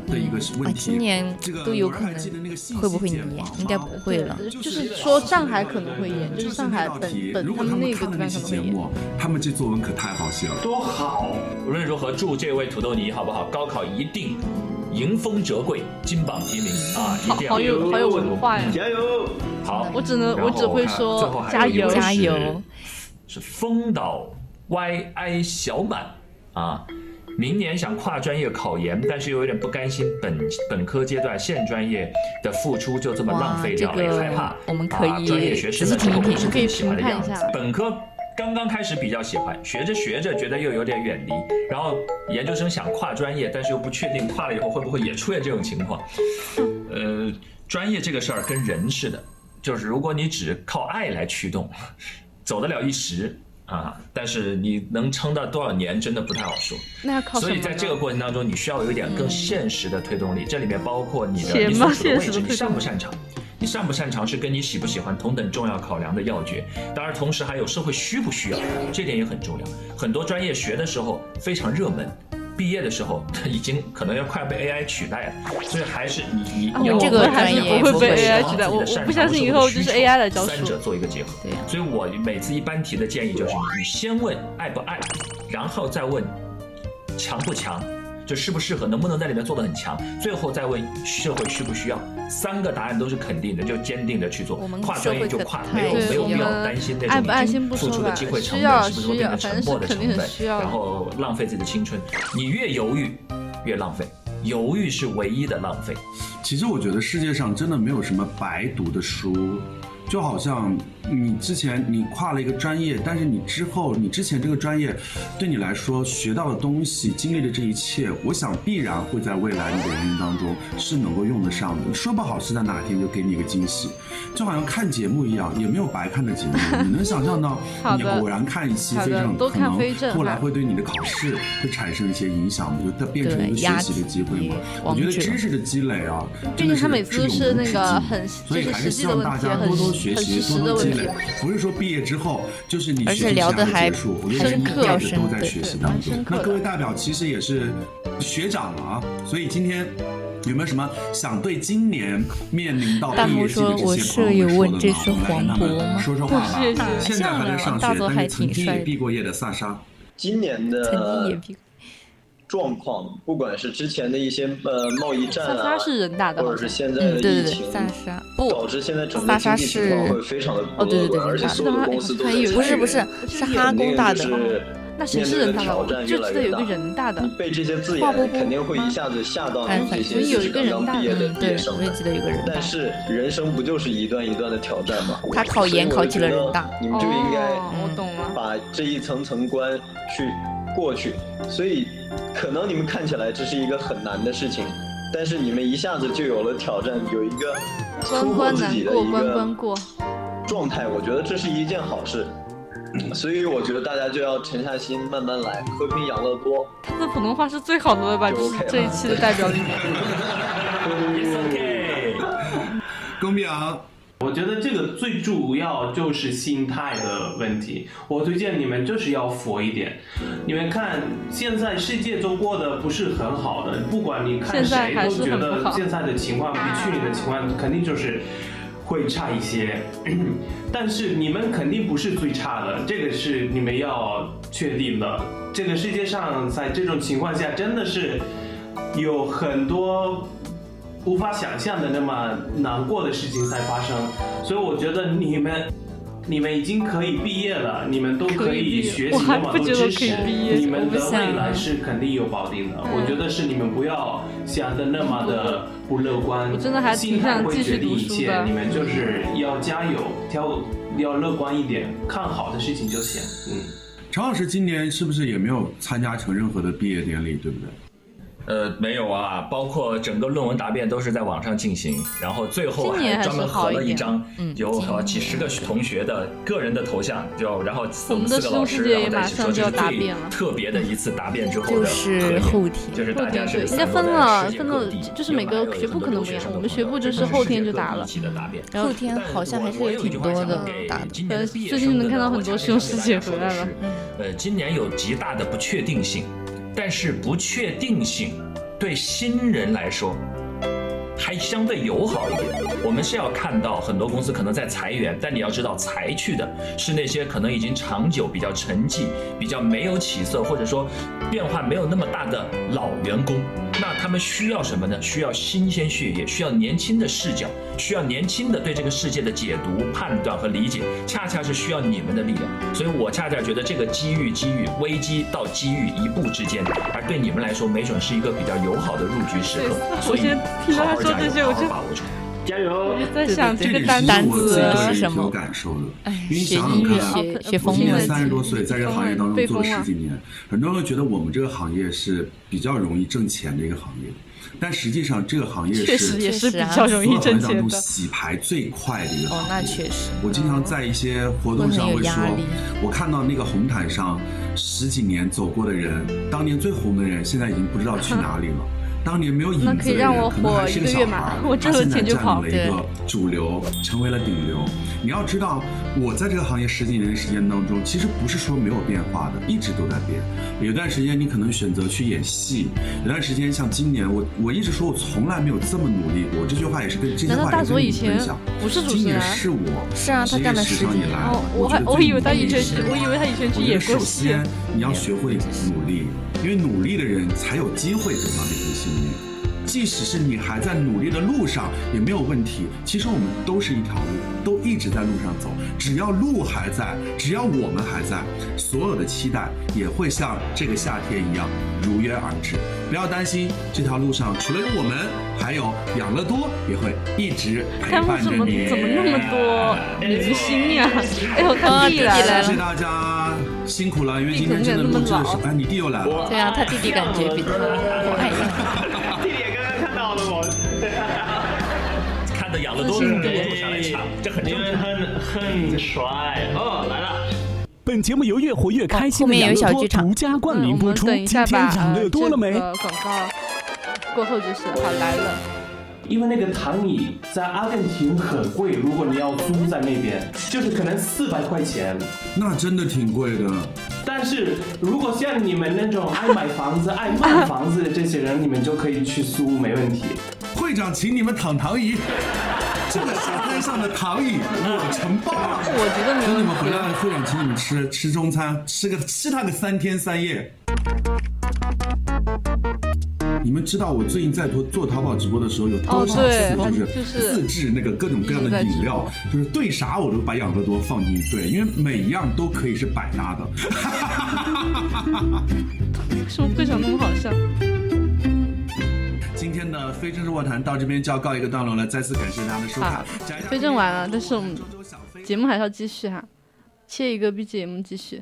今年都有可能会不会延？应该不会了，就是说。上海可能会演，就是上海本本他们那个地方可能会演。他们这作文可太好写了，多好！无论如何，祝这位土豆泥好不好？高考一定迎风折桂，金榜题名啊！好，好有好有文化呀！加油！好，我只能我只会说加油加油。是风岛 yi 小满啊。明年想跨专业考研，但是又有点不甘心本本科阶段现专业的付出就这么浪费掉，了，也害怕我们可以专业学生的时候不是以喜欢的样子。本科刚刚开始比较喜欢，学着学着觉得又有点远离，然后研究生想跨专业，但是又不确定跨了以后会不会也出现这种情况。呃，专业这个事儿跟人似的，就是如果你只靠爱来驱动，走得了一时。啊！但是你能撑到多少年，真的不太好说。那要靠所以在这个过程当中，你需要有一点更现实的推动力。这里面包括你的你所处的位置，你擅不擅长？你擅不擅长是跟你喜不喜欢同等重要考量的要诀。当然，同时还有社会需不需要，这点也很重要。很多专业学的时候非常热门，毕业的时候，他已经可能要快被 AI 取代了，所以还是你你要这个还是不会被 AI 取代。我我不相信以后就是 AI 来教书。三者做一个结合。对。所以我每次一般提的建议就是，你先问爱不爱，然后再问强不强。就适不适合，能不能在里面做的很强，最后再问社会需不需要，三个答案都是肯定的，就坚定的去做。跨专业就跨，没有没有必要担心那种付出的机会成本是不是会变成沉默的成本，然后浪费自己的青春。你越犹豫，越浪费，犹豫是唯一的浪费。其实我觉得世界上真的没有什么白读的书。就好像你之前你跨了一个专业，但是你之后你之前这个专业，对你来说学到的东西、经历的这一切，我想必然会在未来你的人生当中是能够用得上的。说不好是在哪天就给你一个惊喜，就好像看节目一样，也没有白看的节目。你能想象到 你偶然看一期非常，可能后来会对你的考试会产生一些影响吗？就它变成一个学习的机会吗？我觉得知识的积累啊，毕竟他每次都是那个很所以还是希望大家多多。学习多多不是说毕业之后就是你学习的结束，我觉得是一辈子都在学习当中。那各位代表其实也是学长了啊，所以今天有没有什么想对今年面临到毕业季的这些朋友们说的呢？说说话吧。现在还在上学，但是曾经也毕过业的萨莎，今年的。状况，不管是之前的一些呃贸易战啊，或者是现在的疫情，导致现在整个经济情况会非常的不乐观，而且所有的公司都在不是不是是哈工大的，那谁是人大的？就记得有个人大的。被这些字眼肯定会一下子吓到你这些刚刚毕业的毕业生。但是人生不就是一段一段的挑战吗？他考研考进了人大，你们就应该我懂了，把这一层层关去过去，所以。可能你们看起来这是一个很难的事情，但是你们一下子就有了挑战，有一个突破自己的一个状态，我觉得这是一件好事。所以我觉得大家就要沉下心，慢慢来，和平养乐多。他的普通话是最好的了吧？就是这一期的代表里面。公平啊！我觉得这个最主要就是心态的问题。我推荐你们就是要佛一点。你们看，现在世界都过得不是很好的，不管你看谁都觉得现在的情况比去年的情况肯定就是会差一些。但是你们肯定不是最差的，这个是你们要确定的。这个世界上在这种情况下真的是有很多。无法想象的那么难过的事情在发生，所以我觉得你们，你们已经可以毕业了，你们都可以 学习那么多知识，你们的未来是肯定有保定的。我觉得是你们不要想的那么的不乐观，心态会决定一切，你们就是要加油，挑要乐观一点，看好的事情就行。嗯，陈老师今年是不是也没有参加成任何的毕业典礼，对不对？呃，没有啊，包括整个论文答辩都是在网上进行，然后最后还专门合了一张有几十个同学的个人的头像，就然后我们四个老师然后在一起说这是最特别的一次答辩之后的就是后天，就是大家是人家分了分了，就是每个学部可能不一样，我们学部就是后天就答了，后天好像还是有挺多的答的，呃，最近能看到很多师兄师姐回来了。呃，今年有极大的不确定性。但是不确定性对新人来说还相对友好一点。我们是要看到很多公司可能在裁员，但你要知道裁去的是那些可能已经长久、比较沉寂、比较没有起色，或者说变化没有那么大的老员工。那他们需要什么呢？需要新鲜血液，需要年轻的视角，需要年轻的对这个世界的解读、判断和理解，恰恰是需要你们的力量。所以我恰恰觉得这个机遇、机遇、危机到机遇一步之间，而对你们来说，没准是一个比较友好的入局时刻。所以好好加油，好好把握住。加油！我就在想这个单单词是什么？有感受的，因为想想看，我今年三十多岁，在这个行业当中做了十几年，很多人会觉得我们这个行业是比较容易挣钱的一个行业，但实际上这个行业是确实也是比较容易挣钱的，洗牌最快的一个行业。哦，那确实。我经常在一些活动上会说，我看到那个红毯上十几年走过的人，当年最红的人，现在已经不知道去哪里了。当年没有影子的人，可能还是个小孩，他现在占领了一个主流，成为了顶流。你要知道，我在这个行业十几年的时间当中，其实不是说没有变化的，一直都在变。有段时间你可能选择去演戏，有段时间像今年，我我一直说我从来没有这么努力过。这句话也是跟这句话也是跟你分享。不是主持人，今年是我是啊，他干了十几年，我还我以为他以前是，我以为他以前去演过戏。首先你要学会努力，因为努力的人才有机会得到这份幸运。即使是你还在努力的路上，也没有问题。其实我们都是一条路，都一直在路上走。只要路还在，只要我们还在，所有的期待也会像这个夏天一样如约而至。不要担心，这条路上除了有我们，还有养乐多也会一直陪伴着你。怎么那么多明星呀？哎呦，他弟弟来了！谢谢大家辛苦了，因为今天真的录制的是，哎，你弟又来了。对啊，他弟弟感觉比他矮一点。养乐多的人上来抢，这很正常。很很帅哦，来了。本节目由越活越开心的养乐多独家冠名播出。今天养乐多了没？广告过后就是好来了。因为那个躺椅在阿根廷很贵，如果你要租在那边，就是可能四百块钱。那真的挺贵的。但是如果像你们那种爱买房子、爱卖房子的这些人，你们就可以去租，没问题。会长，请你们躺躺椅。这个沙滩上的躺椅我承包了。我觉得等你们回来，会长请你们吃吃中餐，吃个吃他个三天三夜。你们知道我最近在做做淘宝直播的时候有多少次就是自制那个各种各样的饮料，就是对啥我都把养乐多放进去兑，因为每一样都可以是百搭的。为什么会长那么好笑？今天的非正式卧谈到这边就要告一个段落了，再次感谢大家的收看。非正完了，但是我们节目还是要继续哈，切一个 BGM 继续。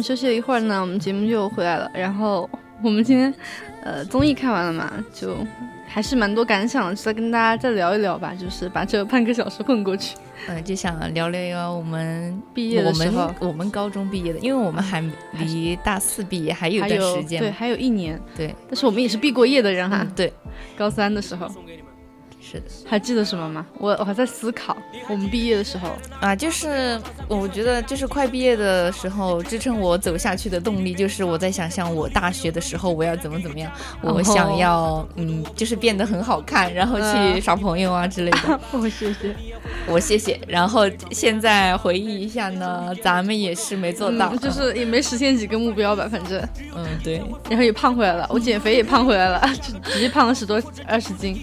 嗯，休息了一会儿呢，我们节目就回来了。然后我们今天，呃，综艺看完了嘛，就还是蛮多感想，再跟大家再聊一聊吧，就是把这半个小时混过去。嗯，就想聊聊聊我们毕业的时候，我们高中毕业的，因为我们还离大四毕业还有一段时间，对，还有一年，对。但是我们也是毕过业的人哈，对，高三的时候。是的，还记得什么吗？我我还在思考，我们毕业的时候啊，就是我觉得就是快毕业的时候，支撑我走下去的动力就是我在想象我大学的时候我要怎么怎么样，我想要嗯，就是变得很好看，然后去耍朋友啊之类的。我谢谢，我谢谢。然后现在回忆一下呢，咱们也是没做到，就是也没实现几个目标吧，反正嗯对，然后也胖回来了，我减肥也胖回来了，就直接胖了十多二十斤。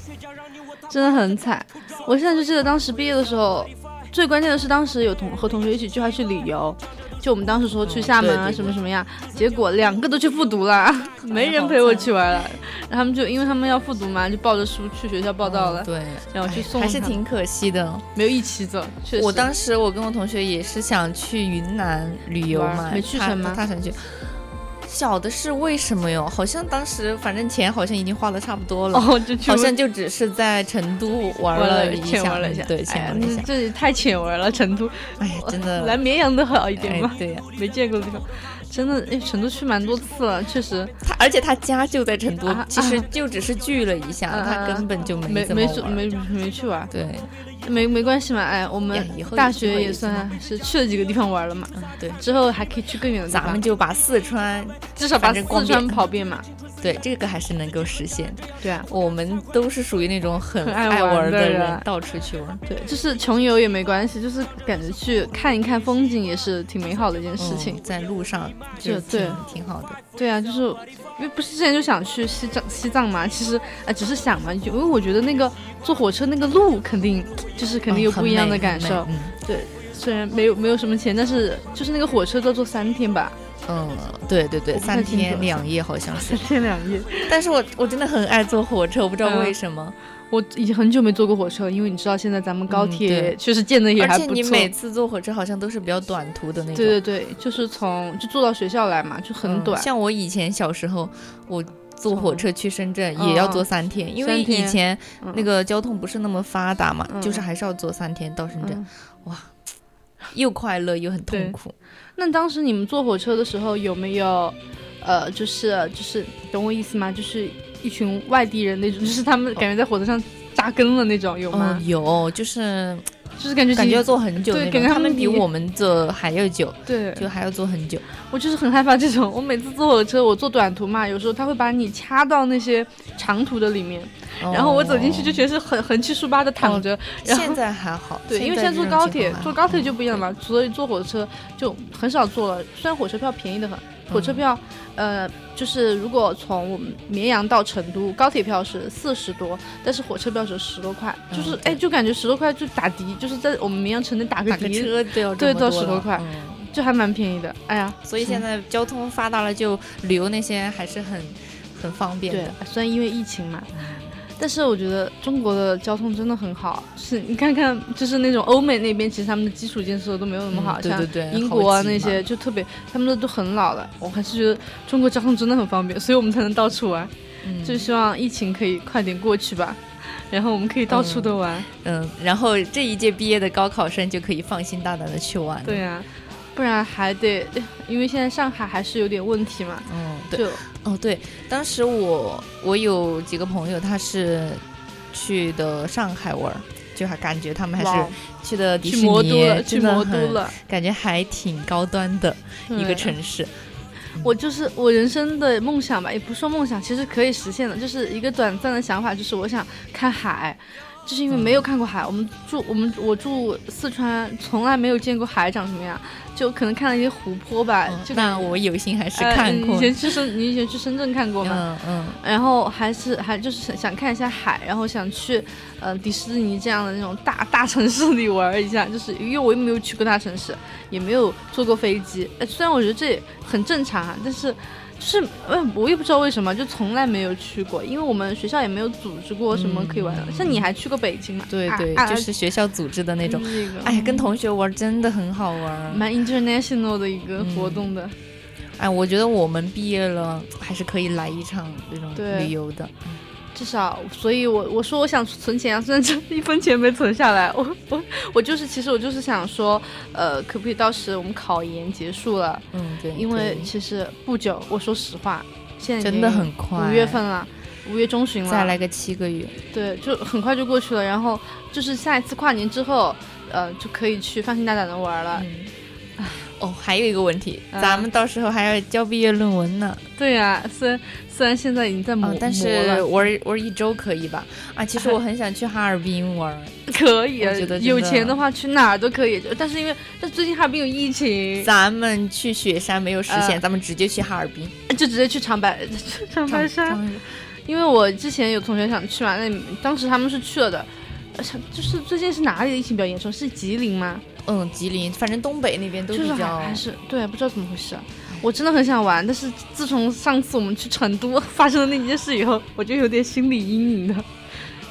真的很惨，我现在就记得当时毕业的时候，最关键的是当时有同和同学一起计划去旅游，就我们当时说去厦门啊什么什么呀，结果两个都去复读了，没人陪我去玩了，然后他们就因为他们要复读嘛，就抱着书去学校报道了，对，然后去送，还是挺可惜的，没有一起走。我当时我跟我同学也是想去云南旅游嘛，没去成吗？他想去。小的是为什么哟？好像当时反正钱好像已经花的差不多了，哦，就好像就只是在成都玩了一下，玩了一下，对，浅玩了一下。这太浅玩了，成都，哎呀，真的，来绵阳的好一点嘛，对呀，没见过的地方。真的，哎，成都去蛮多次了，确实。他而且他家就在成都，其实就只是聚了一下，他根本就没没没没去玩。对，没没关系嘛，哎，我们大学也算是去了几个地方玩了嘛。对，之后还可以去更远的地方。咱们就把四川至少把四川跑遍嘛。对，这个还是能够实现。对啊，我们都是属于那种很爱玩的人，到处去玩。对，就是穷游也没关系，就是感觉去看一看风景也是挺美好的一件事情。在路上就对。挺好的，对啊，就是因为不是之前就想去西藏西藏嘛，其实啊只是想嘛，因为我觉得那个坐火车那个路肯定就是肯定有不一样的感受。对，虽然没有没有什么钱，但是就是那个火车都坐三天吧。嗯，对对对，三天两夜好像是。三天两夜，但是我我真的很爱坐火车，我不知道为什么。我已经很久没坐过火车，因为你知道现在咱们高铁确实建的也还不错。而且你每次坐火车好像都是比较短途的那种。对对对，就是从就坐到学校来嘛，就很短。像我以前小时候，我坐火车去深圳也要坐三天，因为以前那个交通不是那么发达嘛，就是还是要坐三天到深圳。哇，又快乐又很痛苦。那当时你们坐火车的时候有没有，呃，就是就是懂我意思吗？就是。一群外地人那种，就是他们感觉在火车上扎根了那种，有吗？有，就是就是感觉感觉要坐很久，对，感觉他们比我们坐还要久，对，就还要坐很久。我就是很害怕这种，我每次坐火车，我坐短途嘛，有时候他会把你掐到那些长途的里面，然后我走进去就全是横横七竖八的躺着。现在还好，对，因为现在坐高铁，坐高铁就不一样嘛，所以坐火车就很少坐了。虽然火车票便宜的很。火车票，呃，就是如果从我们绵阳到成都，高铁票是四十多，但是火车票是十多块，就是哎，就感觉十多块就打的，就是在我们绵阳城内打个的车都要对，到十多块，就还蛮便宜的。哎呀，所以现在交通发达了，就旅游那些还是很很方便的。对，虽然因为疫情嘛。但是我觉得中国的交通真的很好，是你看看，就是那种欧美那边，其实他们的基础建设都没有那么好，像英国啊那些就特别，他们的都很老了。我还是觉得中国交通真的很方便，所以我们才能到处玩。就希望疫情可以快点过去吧，然后我们可以到处都玩。嗯，然后这一届毕业的高考生就可以放心大胆的去玩。对呀。不然还得，因为现在上海还是有点问题嘛。嗯，对。哦，对，当时我我有几个朋友，他是去的上海玩，就还感觉他们还是去的迪士尼，去魔都了，感觉还挺高端的一个城市。我就是我人生的梦想吧，也不说梦想，其实可以实现的，就是一个短暂的想法，就是我想看海。就是因为没有看过海，我们住我们我住四川，从来没有见过海长什么样，就可能看了一些湖泊吧。就那我有幸还是看过。以前去深，你以前去深圳看过吗？嗯嗯。然后还是还就是想看一下海，然后想去呃迪士尼这样的那种大大城市里玩一下，就是因为我又没有去过大城市，也没有坐过飞机。虽然我觉得这也很正常啊，但是。是，嗯，我也不知道为什么，就从来没有去过，因为我们学校也没有组织过什么可以玩的。像你还去过北京嘛？对对，就是学校组织的那种。哎，跟同学玩真的很好玩，蛮 international 的一个活动的。哎，我觉得我们毕业了还是可以来一场这种旅游的。至少，所以我我说我想存钱啊，虽然这一分钱没存下来，我我我就是其实我就是想说，呃，可不可以到时我们考研结束了，嗯对，因为其实不久，我说实话，现在真的很快，五月份了，五月中旬了，再来个七个月，对，就很快就过去了。然后就是下一次跨年之后，呃，就可以去放心大胆的玩了。哦，还有一个问题，咱们到时候还要交毕业论文呢。对呀，虽然虽然现在已经在磨，但是玩玩一周可以吧？啊，其实我很想去哈尔滨玩。可以啊，有钱的话去哪儿都可以。但是因为但最近哈尔滨有疫情，咱们去雪山没有实现，咱们直接去哈尔滨，就直接去长白 长白山。因为我之前有同学想去嘛，那当时他们是去了的，就是最近是哪里的疫情比较严重？是吉林吗？嗯，吉林，反正东北那边都比较还是对，不知道怎么回事。我真的很想玩，但是自从上次我们去成都发生了那件事以后，我就有点心理阴影了。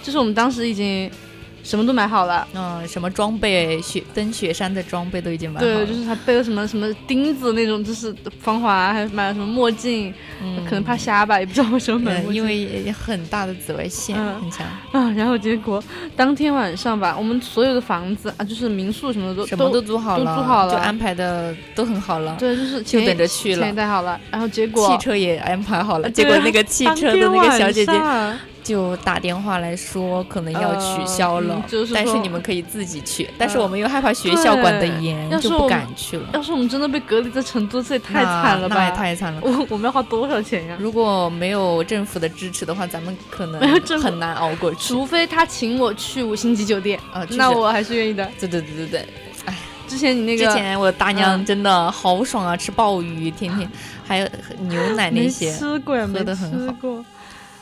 就是我们当时已经。什么都买好了，嗯，什么装备雪登雪山的装备都已经买好了。对，就是还背了什么什么钉子那种，就是防滑，还买了什么墨镜，嗯，可能怕瞎吧，也不知道为什么买。因为很大的紫外线很强啊。然后结果当天晚上吧，我们所有的房子啊，就是民宿什么的都什么都租好了，都租好了，就安排的都很好了。对，就是就等着去了，钱也带好了，然后结果汽车也安排好了，结果那个汽车的那个小姐姐。就打电话来说，可能要取消了，但是你们可以自己去。但是我们又害怕学校管得严，就不敢去了。要是我们真的被隔离在成都，这也太惨了吧！那也太惨了。我我们要花多少钱呀？如果没有政府的支持的话，咱们可能很难熬过去。除非他请我去五星级酒店啊，那我还是愿意的。对对对对对。哎，之前你那个，之前我大娘真的好爽啊，吃鲍鱼，天天还有牛奶那些，吃过喝的很好。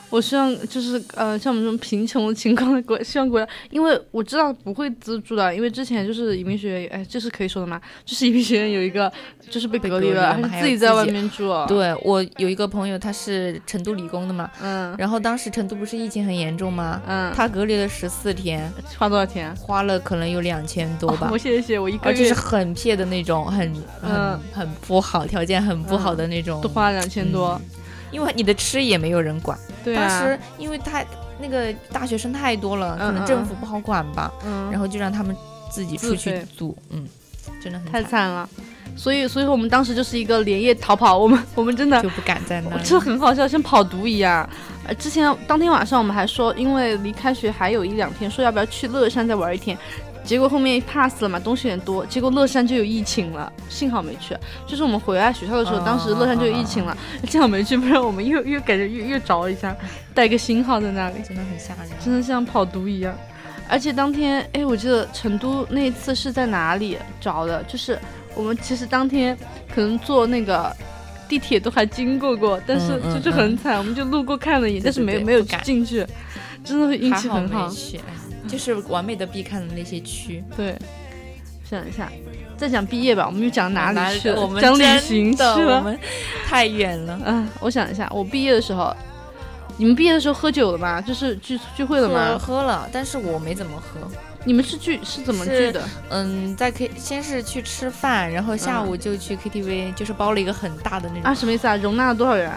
我希望就是呃，像我们这种贫穷的情况的国，希望国家，因为我知道不会资助的，因为之前就是移民学院，哎，这是可以说的嘛？就是移民学院有一个就是被隔离了，还是自己在外面住。对我有一个朋友，他是成都理工的嘛，嗯，然后当时成都不是疫情很严重吗？嗯，他隔离了十四天，花多少钱？花了可能有两千多吧。我谢谢我一个月，而且是很撇的那种，很很很不好，条件很不好的那种，都花了两千多。因为你的吃也没有人管，对啊。当时因为太那个大学生太多了，可能政府不好管吧，嗯，然后就让他们自己出去租，嗯，真的很太惨了。所以，所以说我们当时就是一个连夜逃跑，我们我们真的就不敢在那，这很好笑，像跑毒一样。呃，之前当天晚上我们还说，因为离开学还有一两天，说要不要去乐山再玩一天。结果后面 pass 了嘛，东西有点多。结果乐山就有疫情了，幸好没去。就是我们回来学校的时候，当时乐山就有疫情了，幸好没去，不然我们又又感觉又又着一下，带个星号在那里，真的很吓人，真的像跑毒一样。而且当天，哎，我记得成都那一次是在哪里着的？就是我们其实当天可能坐那个地铁都还经过过，但是就是很惨，我们就路过看了一眼，但是没没有进去，真的运气很好。就是完美的避开了那些区。对，想一下，再讲毕业吧，我们又讲哪里去了？我们讲旅行去了，我们太远了。嗯，我想一下，我毕业的时候，你们毕业的时候喝酒了吗？就是聚聚会了吗？喝了，但是我没怎么喝。你们是聚是怎么聚的？嗯，在 K 先是去吃饭，然后下午就去 KTV，就是包了一个很大的那种。啊，什么意思啊？容纳了多少人？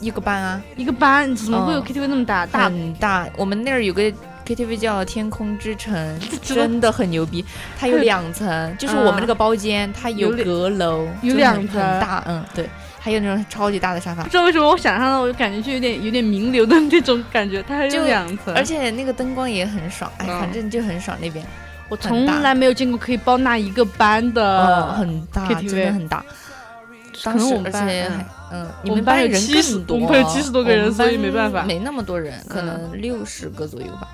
一个班啊，一个班怎么会有 KTV 那么大？很大。我们那儿有个。KTV 叫天空之城，真的很牛逼。它有两层，就是我们这个包间，它有阁楼，有两层，很大。嗯，对，还有那种超级大的沙发。不知道为什么我想象到，我就感觉就有点有点名流的那种感觉。它还有两层，而且那个灯光也很爽，哎，反正就很爽那边。我从来没有见过可以包纳一个班的，很大真的很大。当时而且嗯，你们班人更多，我们班有七十多个人，所以没办法，没那么多人，可能六十个左右吧。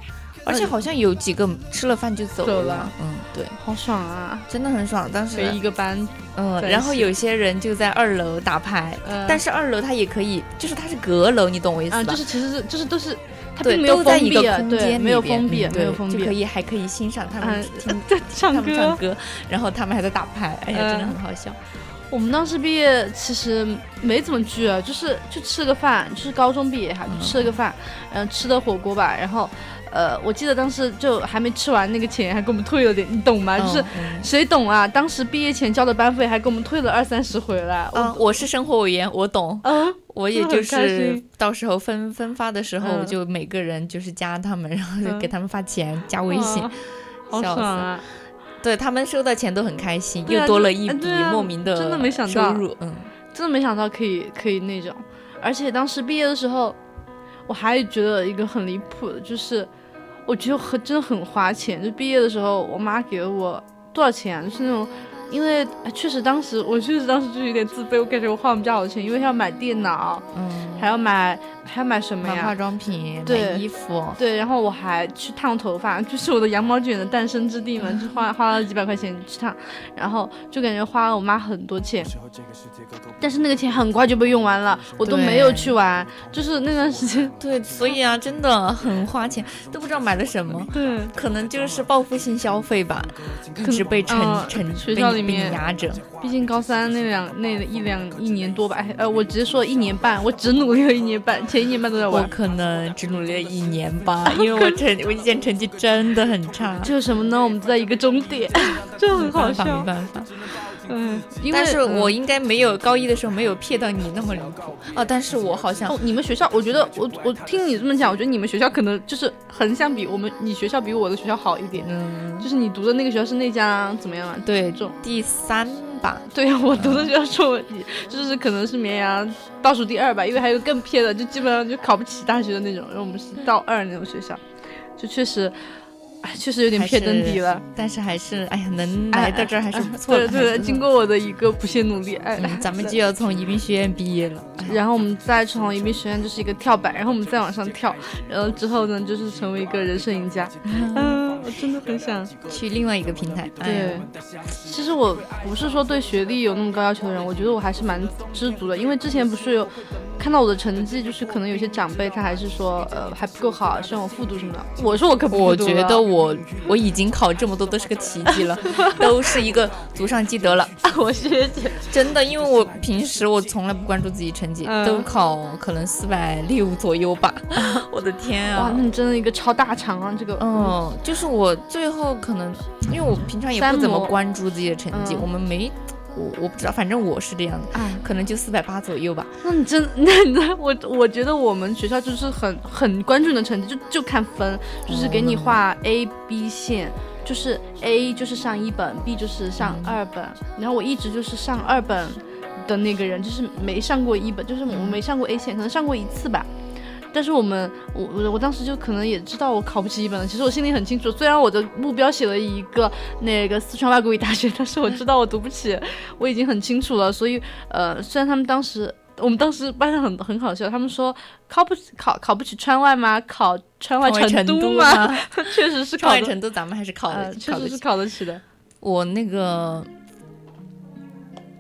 而且好像有几个吃了饭就走了，嗯，对，好爽啊，真的很爽。当时一个班，嗯，然后有些人就在二楼打牌，但是二楼它也可以，就是它是阁楼，你懂我意思吧？就是其实是就是都是它并没有封闭，对，没有封闭，没有封闭，就可以还可以欣赏他们听 唱歌，唱歌，然后他们还在打牌，哎呀，真的很好笑。我们当时毕业其实没怎么聚，就是就吃了个饭，就是高中毕业哈，就吃了个饭，嗯，吃的火锅吧，然后。呃，我记得当时就还没吃完那个钱，还给我们退了点，你懂吗？就是谁懂啊？当时毕业前交的班费还给我们退了二三十回来。嗯，我是生活委员，我懂。嗯，我也就是到时候分分发的时候，就每个人就是加他们，然后就给他们发钱，加微信，好爽啊！对他们收到钱都很开心，又多了一笔莫名的真的没想到收入。嗯，真的没想到可以可以那种，而且当时毕业的时候，我还觉得一个很离谱的，就是。我觉得很真的很花钱，就毕业的时候，我妈给了我多少钱，就是那种，因为确实当时我确实当时就有点自卑，我感觉我花我们家好多钱，因为要买电脑，嗯，还要买还要买什么呀？化妆品，买衣服，对，然后我还去烫头发，就是我的羊毛卷的诞生之地嘛，就花花了几百块钱去烫，然后就感觉花了我妈很多钱。但是那个钱很快就被用完了，我都没有去玩，就是那段时间。对，所以啊，真的很花钱，都不知道买了什么。对，可能就是报复性消费吧，一直被沉沉学校里面压着。毕竟高三那两那一两一年多吧，哎呃，我直接说一年半，我只努力了一年半，前一年半都在玩。我可能只努力了一年吧，因为我成我以前成绩真的很差。就是什么呢？我们都在一个终点，这很好笑。没办法。嗯，但是我应该没有高一的时候没有骗到你那么离谱啊！但是我好像你们学校，我觉得我我听你这么讲，我觉得你们学校可能就是横向比我们你学校比我的学校好一点。嗯，就是你读的那个学校是那家怎么样啊？对，这种第三吧。对呀，我读的学校是我就是可能是绵阳倒数第二吧，因为还有更偏的，就基本上就考不起大学的那种。然后我们是倒二那种学校，就确实。确实有点偏登底了，但是还是哎呀，能来到这儿 还是不错的。对对，经过我的一个不懈努力，哎，咱们就要从宜宾学院毕业了。然后我们再从宜宾学院就是一个跳板，然后我们再往上跳，然后之后呢就是成为一个人生赢家。嗯，我真的很想去另外一个平台。对，其实我不是说对学历有那么高要求的人，我觉得我还是蛮知足的，因为之前不是有看到我的成绩，就是可能有些长辈他还是说呃还不够好，希望我复读什么的。我说我可不我觉得我。我我已经考这么多都是个奇迹了，都是一个祖上积德了。我学姐真的，因为我平时我从来不关注自己成绩，都考可能四百六左右吧。我的天啊！哇，那你真的一个超大肠啊！这个，嗯，就是我最后可能，因为我平常也不怎么关注自己的成绩，我们没。我我不知道，反正我是这样的，可能就四百八左右吧。那你真 那那我我觉得我们学校就是很很关注你的成绩，就就看分，就是给你画 A B 线，就是 A 就是上一本，B 就是上二本，然后我一直就是上二本的那个人，就是没上过一本，就是我没上过 A 线，可能上过一次吧。但是我们，我我我当时就可能也知道我考不起一本了。其实我心里很清楚，虽然我的目标写了一个那个四川外国语大学，但是我知道我读不起，我已经很清楚了。所以，呃，虽然他们当时，我们当时班上很很好笑，他们说考不考考不起川外吗？考川外成都吗？确实是考外成都，咱们还是考的，确实是考得起的。我那个。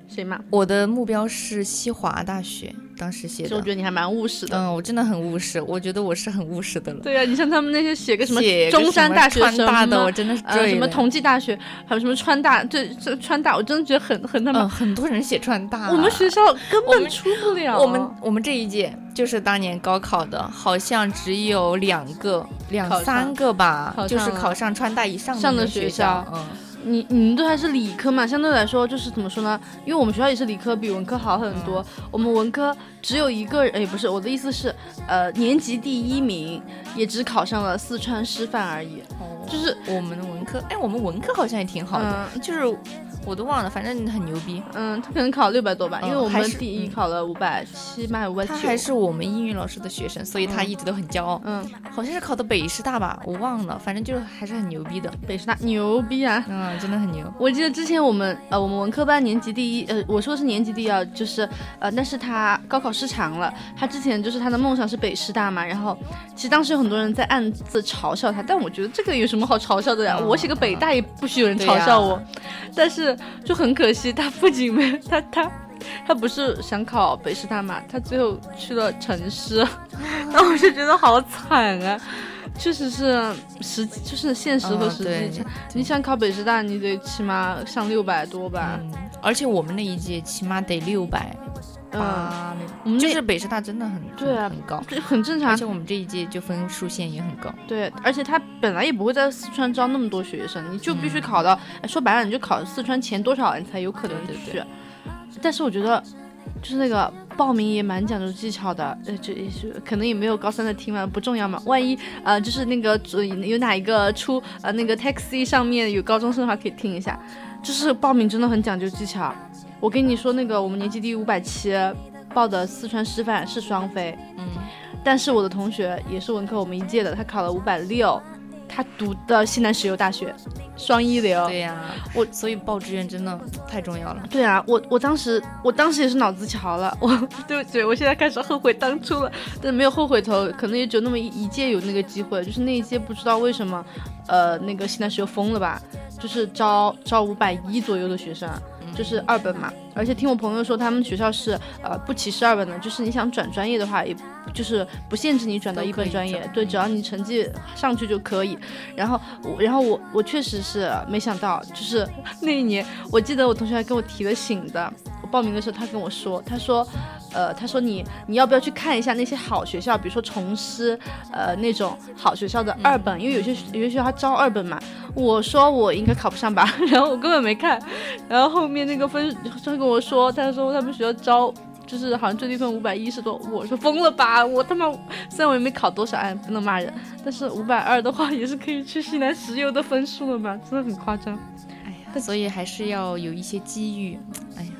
谁嘛？我的目标是西华大学，当时写的。我觉得你还蛮务实的。嗯，我真的很务实，我觉得我是很务实的了。对呀，你像他们那些写个什么中山大学、川大的，我真的是什么同济大学，还有什么川大，这这，川大，我真的觉得很很他们很多人写川大，我们学校根本出不了。我们我们这一届就是当年高考的，好像只有两个、两三个吧，就是考上川大以上的学校。嗯。你你们都还是理科嘛，相对来说就是怎么说呢？因为我们学校也是理科，比文科好很多。我们文科只有一个，哎，不是，我的意思是，呃，年级第一名也只考上了四川师范而已。哦，就是我们的文科，哎，我们文科好像也挺好的，就是。我都忘了，反正很牛逼。嗯，他可能考六百多吧，因为我们第一考了五百七，卖五百九。他还是我们英语老师的学生，所以他一直都很骄傲。嗯，好像是考的北师大吧，我忘了，反正就是还是很牛逼的。北师大牛逼啊！嗯，真的很牛。我记得之前我们呃，我们文科班年级第一，呃，我说的是年级第一啊，就是呃，但是他高考失常了。他之前就是他的梦想是北师大嘛，然后其实当时有很多人在暗自嘲笑他，但我觉得这个有什么好嘲笑的呀？我写个北大也不许有人嘲笑我，但是。就很可惜，他不仅没他他他不是想考北师大嘛，他最后去了城师，那我就觉得好惨啊。确实是实，就是现实和实际。你想考北师大，你得起码上六百多吧。而且我们那一届起码得六百。啊，我们就是北师大真的很对啊，很高，这很正常。而且我们这一届就分数线也很高。对，而且他本来也不会在四川招那么多学生，你就必须考到，说白了你就考四川前多少，你才有可能去。但是我觉得，就是那个报名也蛮讲究技巧的，呃，这也是可能也没有高三的听嘛，不重要嘛。万一呃，就是那个有哪一个出呃那个 taxi 上面有高中生的话，可以听一下。就是报名真的很讲究技巧。我跟你说，那个我们年级第五百七报的四川师范是双非，嗯，但是我的同学也是文科我们一届的，他考了五百六，他读的西南石油大学，双一流。对呀，我所以报志愿真的太重要了。对啊，我我当时我当时也是脑子巧了，我对不起，我现在开始后悔当初了，但没有后悔头，可能也只有那么一一届有那个机会，就是那一届不知道为什么，呃，那个西南石油封了吧，就是招招五百一左右的学生。就是二本嘛，而且听我朋友说，他们学校是呃不歧视二本的，就是你想转专业的话，也就是不限制你转到一本专业，对，只要你成绩上去就可以。然后，然后我我确实是没想到，就是那一年，我记得我同学还跟我提了醒的。我报名的时候，他跟我说，他说，呃，他说你你要不要去看一下那些好学校，比如说重师，呃，那种好学校的二本，因为有些有些学校他招二本嘛。我说我应该考不上吧，然后我根本没看，然后后面那个分他跟我说，他说他们学校招就是好像最低分五百一十多，我说疯了吧，我他妈虽然我也没考多少，哎，不能骂人，但是五百二的话也是可以去西南石油的分数了吧，真的很夸张。哎呀，所以还是要有一些机遇。哎呀，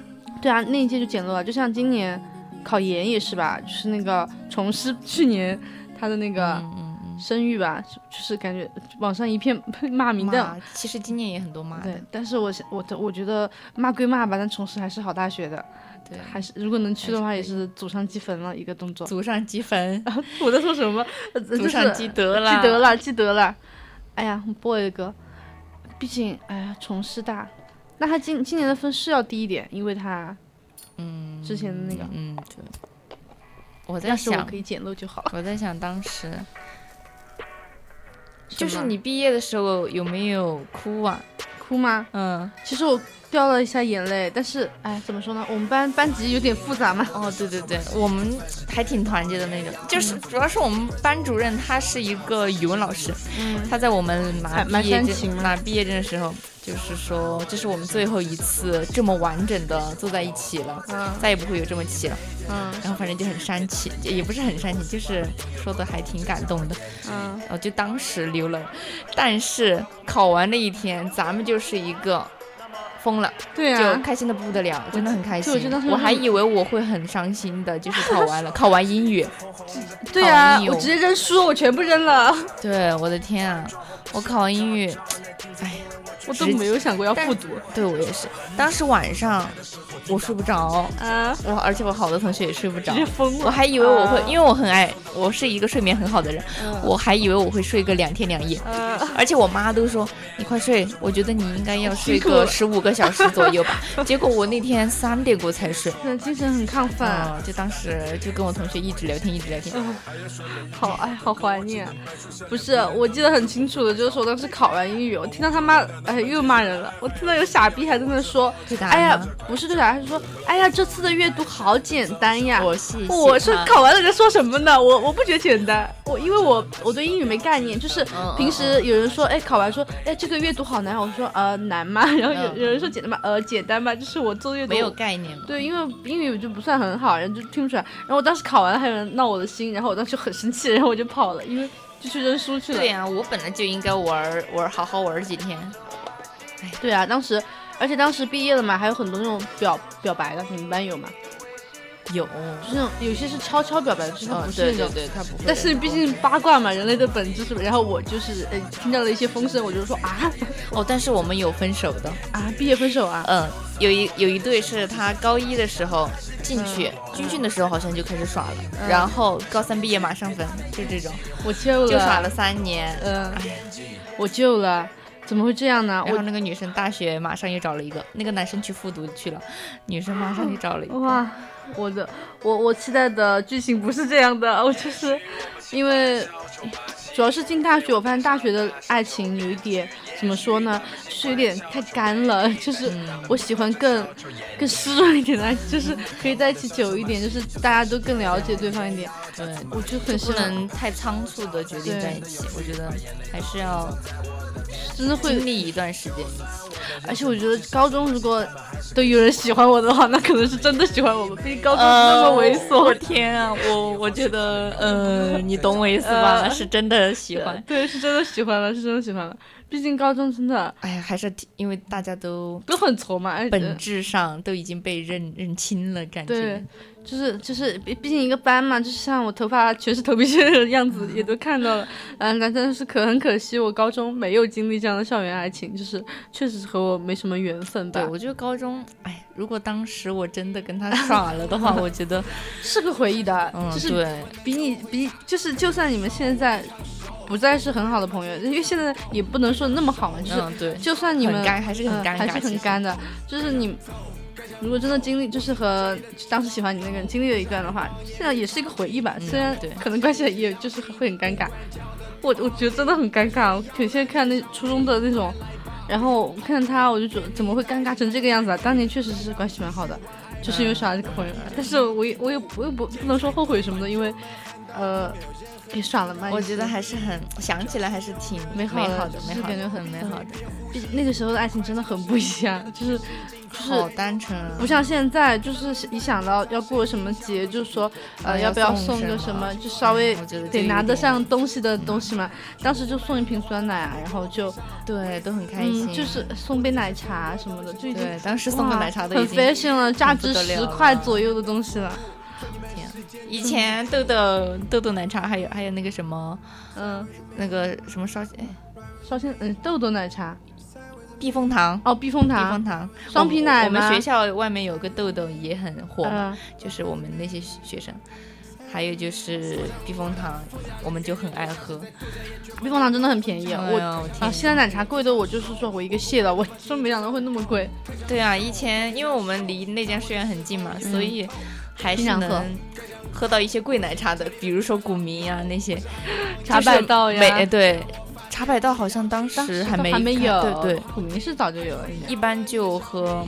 对啊，那一届就捡漏了，就像今年考研也是吧，就是那个重师去年他的那个。声誉吧，就是感觉网上一片骂名的。其实今年也很多骂。对，但是我我我觉得骂归骂吧，但重师还是好大学的。对，还是如果能去的话，也是祖上积坟了一个动作。祖上积坟，我在说什么？祖上积德了，积德了，积德了。哎呀，播一个，毕竟哎呀，重师大，那他今今年的分是要低一点，因为他，嗯，之前的那个，嗯，对。我在想，可以捡漏就好了。我在想当时。就是你毕业的时候有没有哭啊？哭吗？嗯，其实我掉了一下眼泪，但是哎，怎么说呢？我们班班级有点复杂嘛。哦，对对对，我们还挺团结的那种。就是主要是我们班主任他是一个语文老师，嗯，他在我们拿毕业证拿毕业证的时候。就是说，这是我们最后一次这么完整的坐在一起了，嗯，再也不会有这么齐了，嗯，然后反正就很煽情，也不是很煽情，就是说的还挺感动的，嗯，然后就当时流了，但是考完那一天，咱们就是一个疯了，对啊，就开心的不得了，真的很开心，我还以为我会很伤心的，就是考完了，考完英语，对啊，我直接扔书，我全部扔了，对，我的天啊，我考完英语，哎呀。我都没有想过要复读，对我也是。当时晚上我睡不着，啊，我而且我好多同学也睡不着，疯了。我还以为我会，因为我很爱，我是一个睡眠很好的人，我还以为我会睡个两天两夜，而且我妈都说你快睡，我觉得你应该要睡个十五个小时左右吧。结果我那天三点过才睡，精神很亢奋，就当时就跟我同学一直聊天，一直聊天，好哎，好怀念。不是，我记得很清楚的，就是我当时考完英语，我听到他妈哎。又骂人了！我听到有傻逼还在那说，哎呀，不是对啥，他是说，哎呀，这次的阅读好简单呀。我我是考完了在说什么呢？我我不觉得简单，我因为我我对英语没概念，就是平时有人说，哎，考完说，哎，这个阅读好难，我说呃难吗？然后有有人说简单吗？呃简单吗？就是我做阅读没有概念。对，因为英语就不算很好，然后就听不出来。然后我当时考完了，还有人闹我的心，然后我当时很生气，然后我就跑了，因为就去扔书去了。对呀，我本来就应该玩玩好好玩几天。对啊，当时，而且当时毕业了嘛，还有很多那种表表白的，你们班有吗？有，就是那种有些是悄悄表白的，就是不是那种，对他不会。但是毕竟八卦嘛，人类的本质是。然后我就是呃听到了一些风声，我就说啊，哦，但是我们有分手的啊，毕业分手啊，嗯，有一有一对是他高一的时候进去军训的时候好像就开始耍了，然后高三毕业马上分，就这种。我救了，就耍了三年，嗯，我救了。怎么会这样呢？然后那个女生大学马上又找了一个，那个男生去复读去了，女生马上又找了一个。哇，我的，我我期待的剧情不是这样的，我就是因为。主要是进大学，我发现大学的爱情有一点怎么说呢，就是有点太干了。就是我喜欢更更湿润一点的就是可以在一起久一点，就是大家都更了解对方一点。对，我就很不能太仓促的决定在一起。我觉得还是要真的会经历一段时间。而且我觉得高中如果都有人喜欢我的话，那可能是真的喜欢我吧。毕竟高中那么猥琐。我天啊，我我觉得，呃，你懂我意思吧？是真的喜欢，对，是真的喜欢了，是真的喜欢了。毕竟高中真的，哎呀，还是因为大家都都很挫嘛，本质上都已经被认认清了，感觉。对，就是就是，毕毕竟一个班嘛，就是像我头发全是头皮屑的样子，也都看到了。嗯，但真的是可很可惜，我高中没有经历这样的校园爱情，就是确实是和我没什么缘分吧。对，我觉得高中，哎，如果当时我真的跟他耍了的话，我觉得是个回忆的，就是比你比，就是就算你们现在。不再是很好的朋友，因为现在也不能说那么好嘛，就是对，就算你们干还是很干，还是很干的。就是你如果真的经历，就是和当时喜欢你那个人经历了一段的话，现在也是一个回忆吧。虽然可能关系也就是会很尴尬，我我觉得真的很尴尬。我现在看那初中的那种，然后看他，我就觉得怎么会尴尬成这个样子啊？当年确实是关系蛮好的，就是因为耍这个朋友，但是我也我也我也不不能说后悔什么的，因为呃。给爽了吗？我觉得还是很想起来还是挺美好的，是感觉很美好的。毕竟那个时候的爱情真的很不一样，就是好单纯，不像现在，就是一想到要过什么节，就说呃要不要送个什么，就稍微得拿得上东西的东西嘛。当时就送一瓶酸奶啊，然后就对都很开心，就是送杯奶茶什么的，就已经当时送个奶茶都很 fashion 了，价值十块左右的东西了。以前豆豆豆豆奶茶，还有还有那个什么，嗯，那个什么烧哎，烧仙嗯豆豆奶茶，避风塘。哦避风塘。避风塘。双皮奶我们学校外面有个豆豆也很火，就是我们那些学生，还有就是避风塘，我们就很爱喝。避风塘真的很便宜，我啊现在奶茶贵的我就是说我一个谢了，我说没想到会那么贵。对啊，以前因为我们离那家书院很近嘛，所以还是能。喝到一些贵奶茶的，比如说古茗呀那些，茶百道呀，对，茶百道好像当时还没还没有，对对，古茗是早就有了，一般就喝。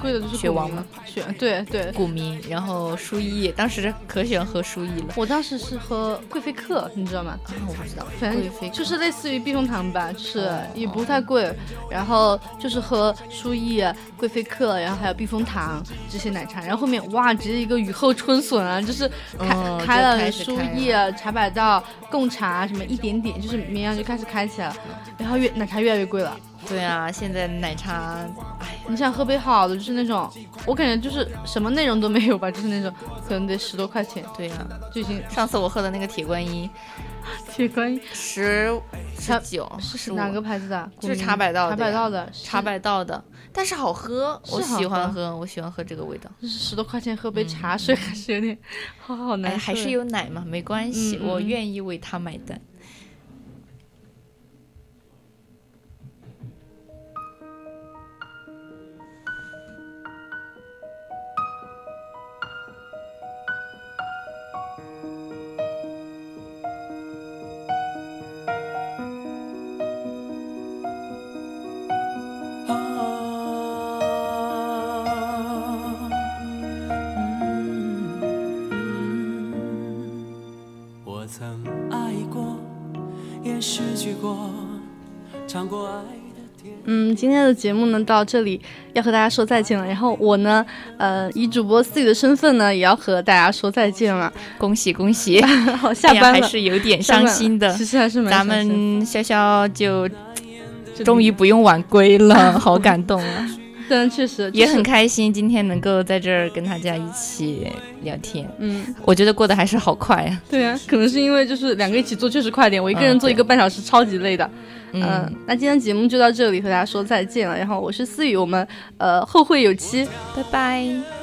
贵的就是雪王吗？雪对对，古茗，然后舒逸，当时可喜欢喝舒逸了。我当时是喝贵妃客，你知道吗？啊，我不知道，反正就是类似于避风塘吧，就是也不太贵。然后就是喝舒逸、贵妃客，然后还有避风塘这些奶茶。然后后面哇，直接一个雨后春笋啊，就是开开了舒逸、茶百道、贡茶什么一点点，就是绵阳就开始开起来了。然后越奶茶越来越贵了。对啊，现在奶茶，哎，你想喝杯好的，就是那种，我感觉就是什么内容都没有吧，就是那种，可能得十多块钱。对呀，就已经上次我喝的那个铁观音，铁观音十十九，是哪个牌子的？就是茶百道的。茶百道的，茶百道的，但是好喝，我喜欢喝，我喜欢喝这个味道。就是十多块钱喝杯茶水还是有点，好好难。还是有奶嘛，没关系，我愿意为他买单。嗯，今天的节目呢到这里要和大家说再见了。然后我呢，呃，以主播自己的身份呢，也要和大家说再见了。恭喜恭喜！好，下班还是有点伤心的。其实还是蛮咱们潇潇就终于不用晚归了，好感动啊！但确实也很开心，今天能够在这儿跟大家一起聊天。嗯，我觉得过得还是好快呀。对啊，可能是因为就是两个一起做确实快点，我一个人做一个半小时超级累的。嗯，那今天节目就到这里，和大家说再见了。然后我是思雨，我们呃后会有期，拜拜。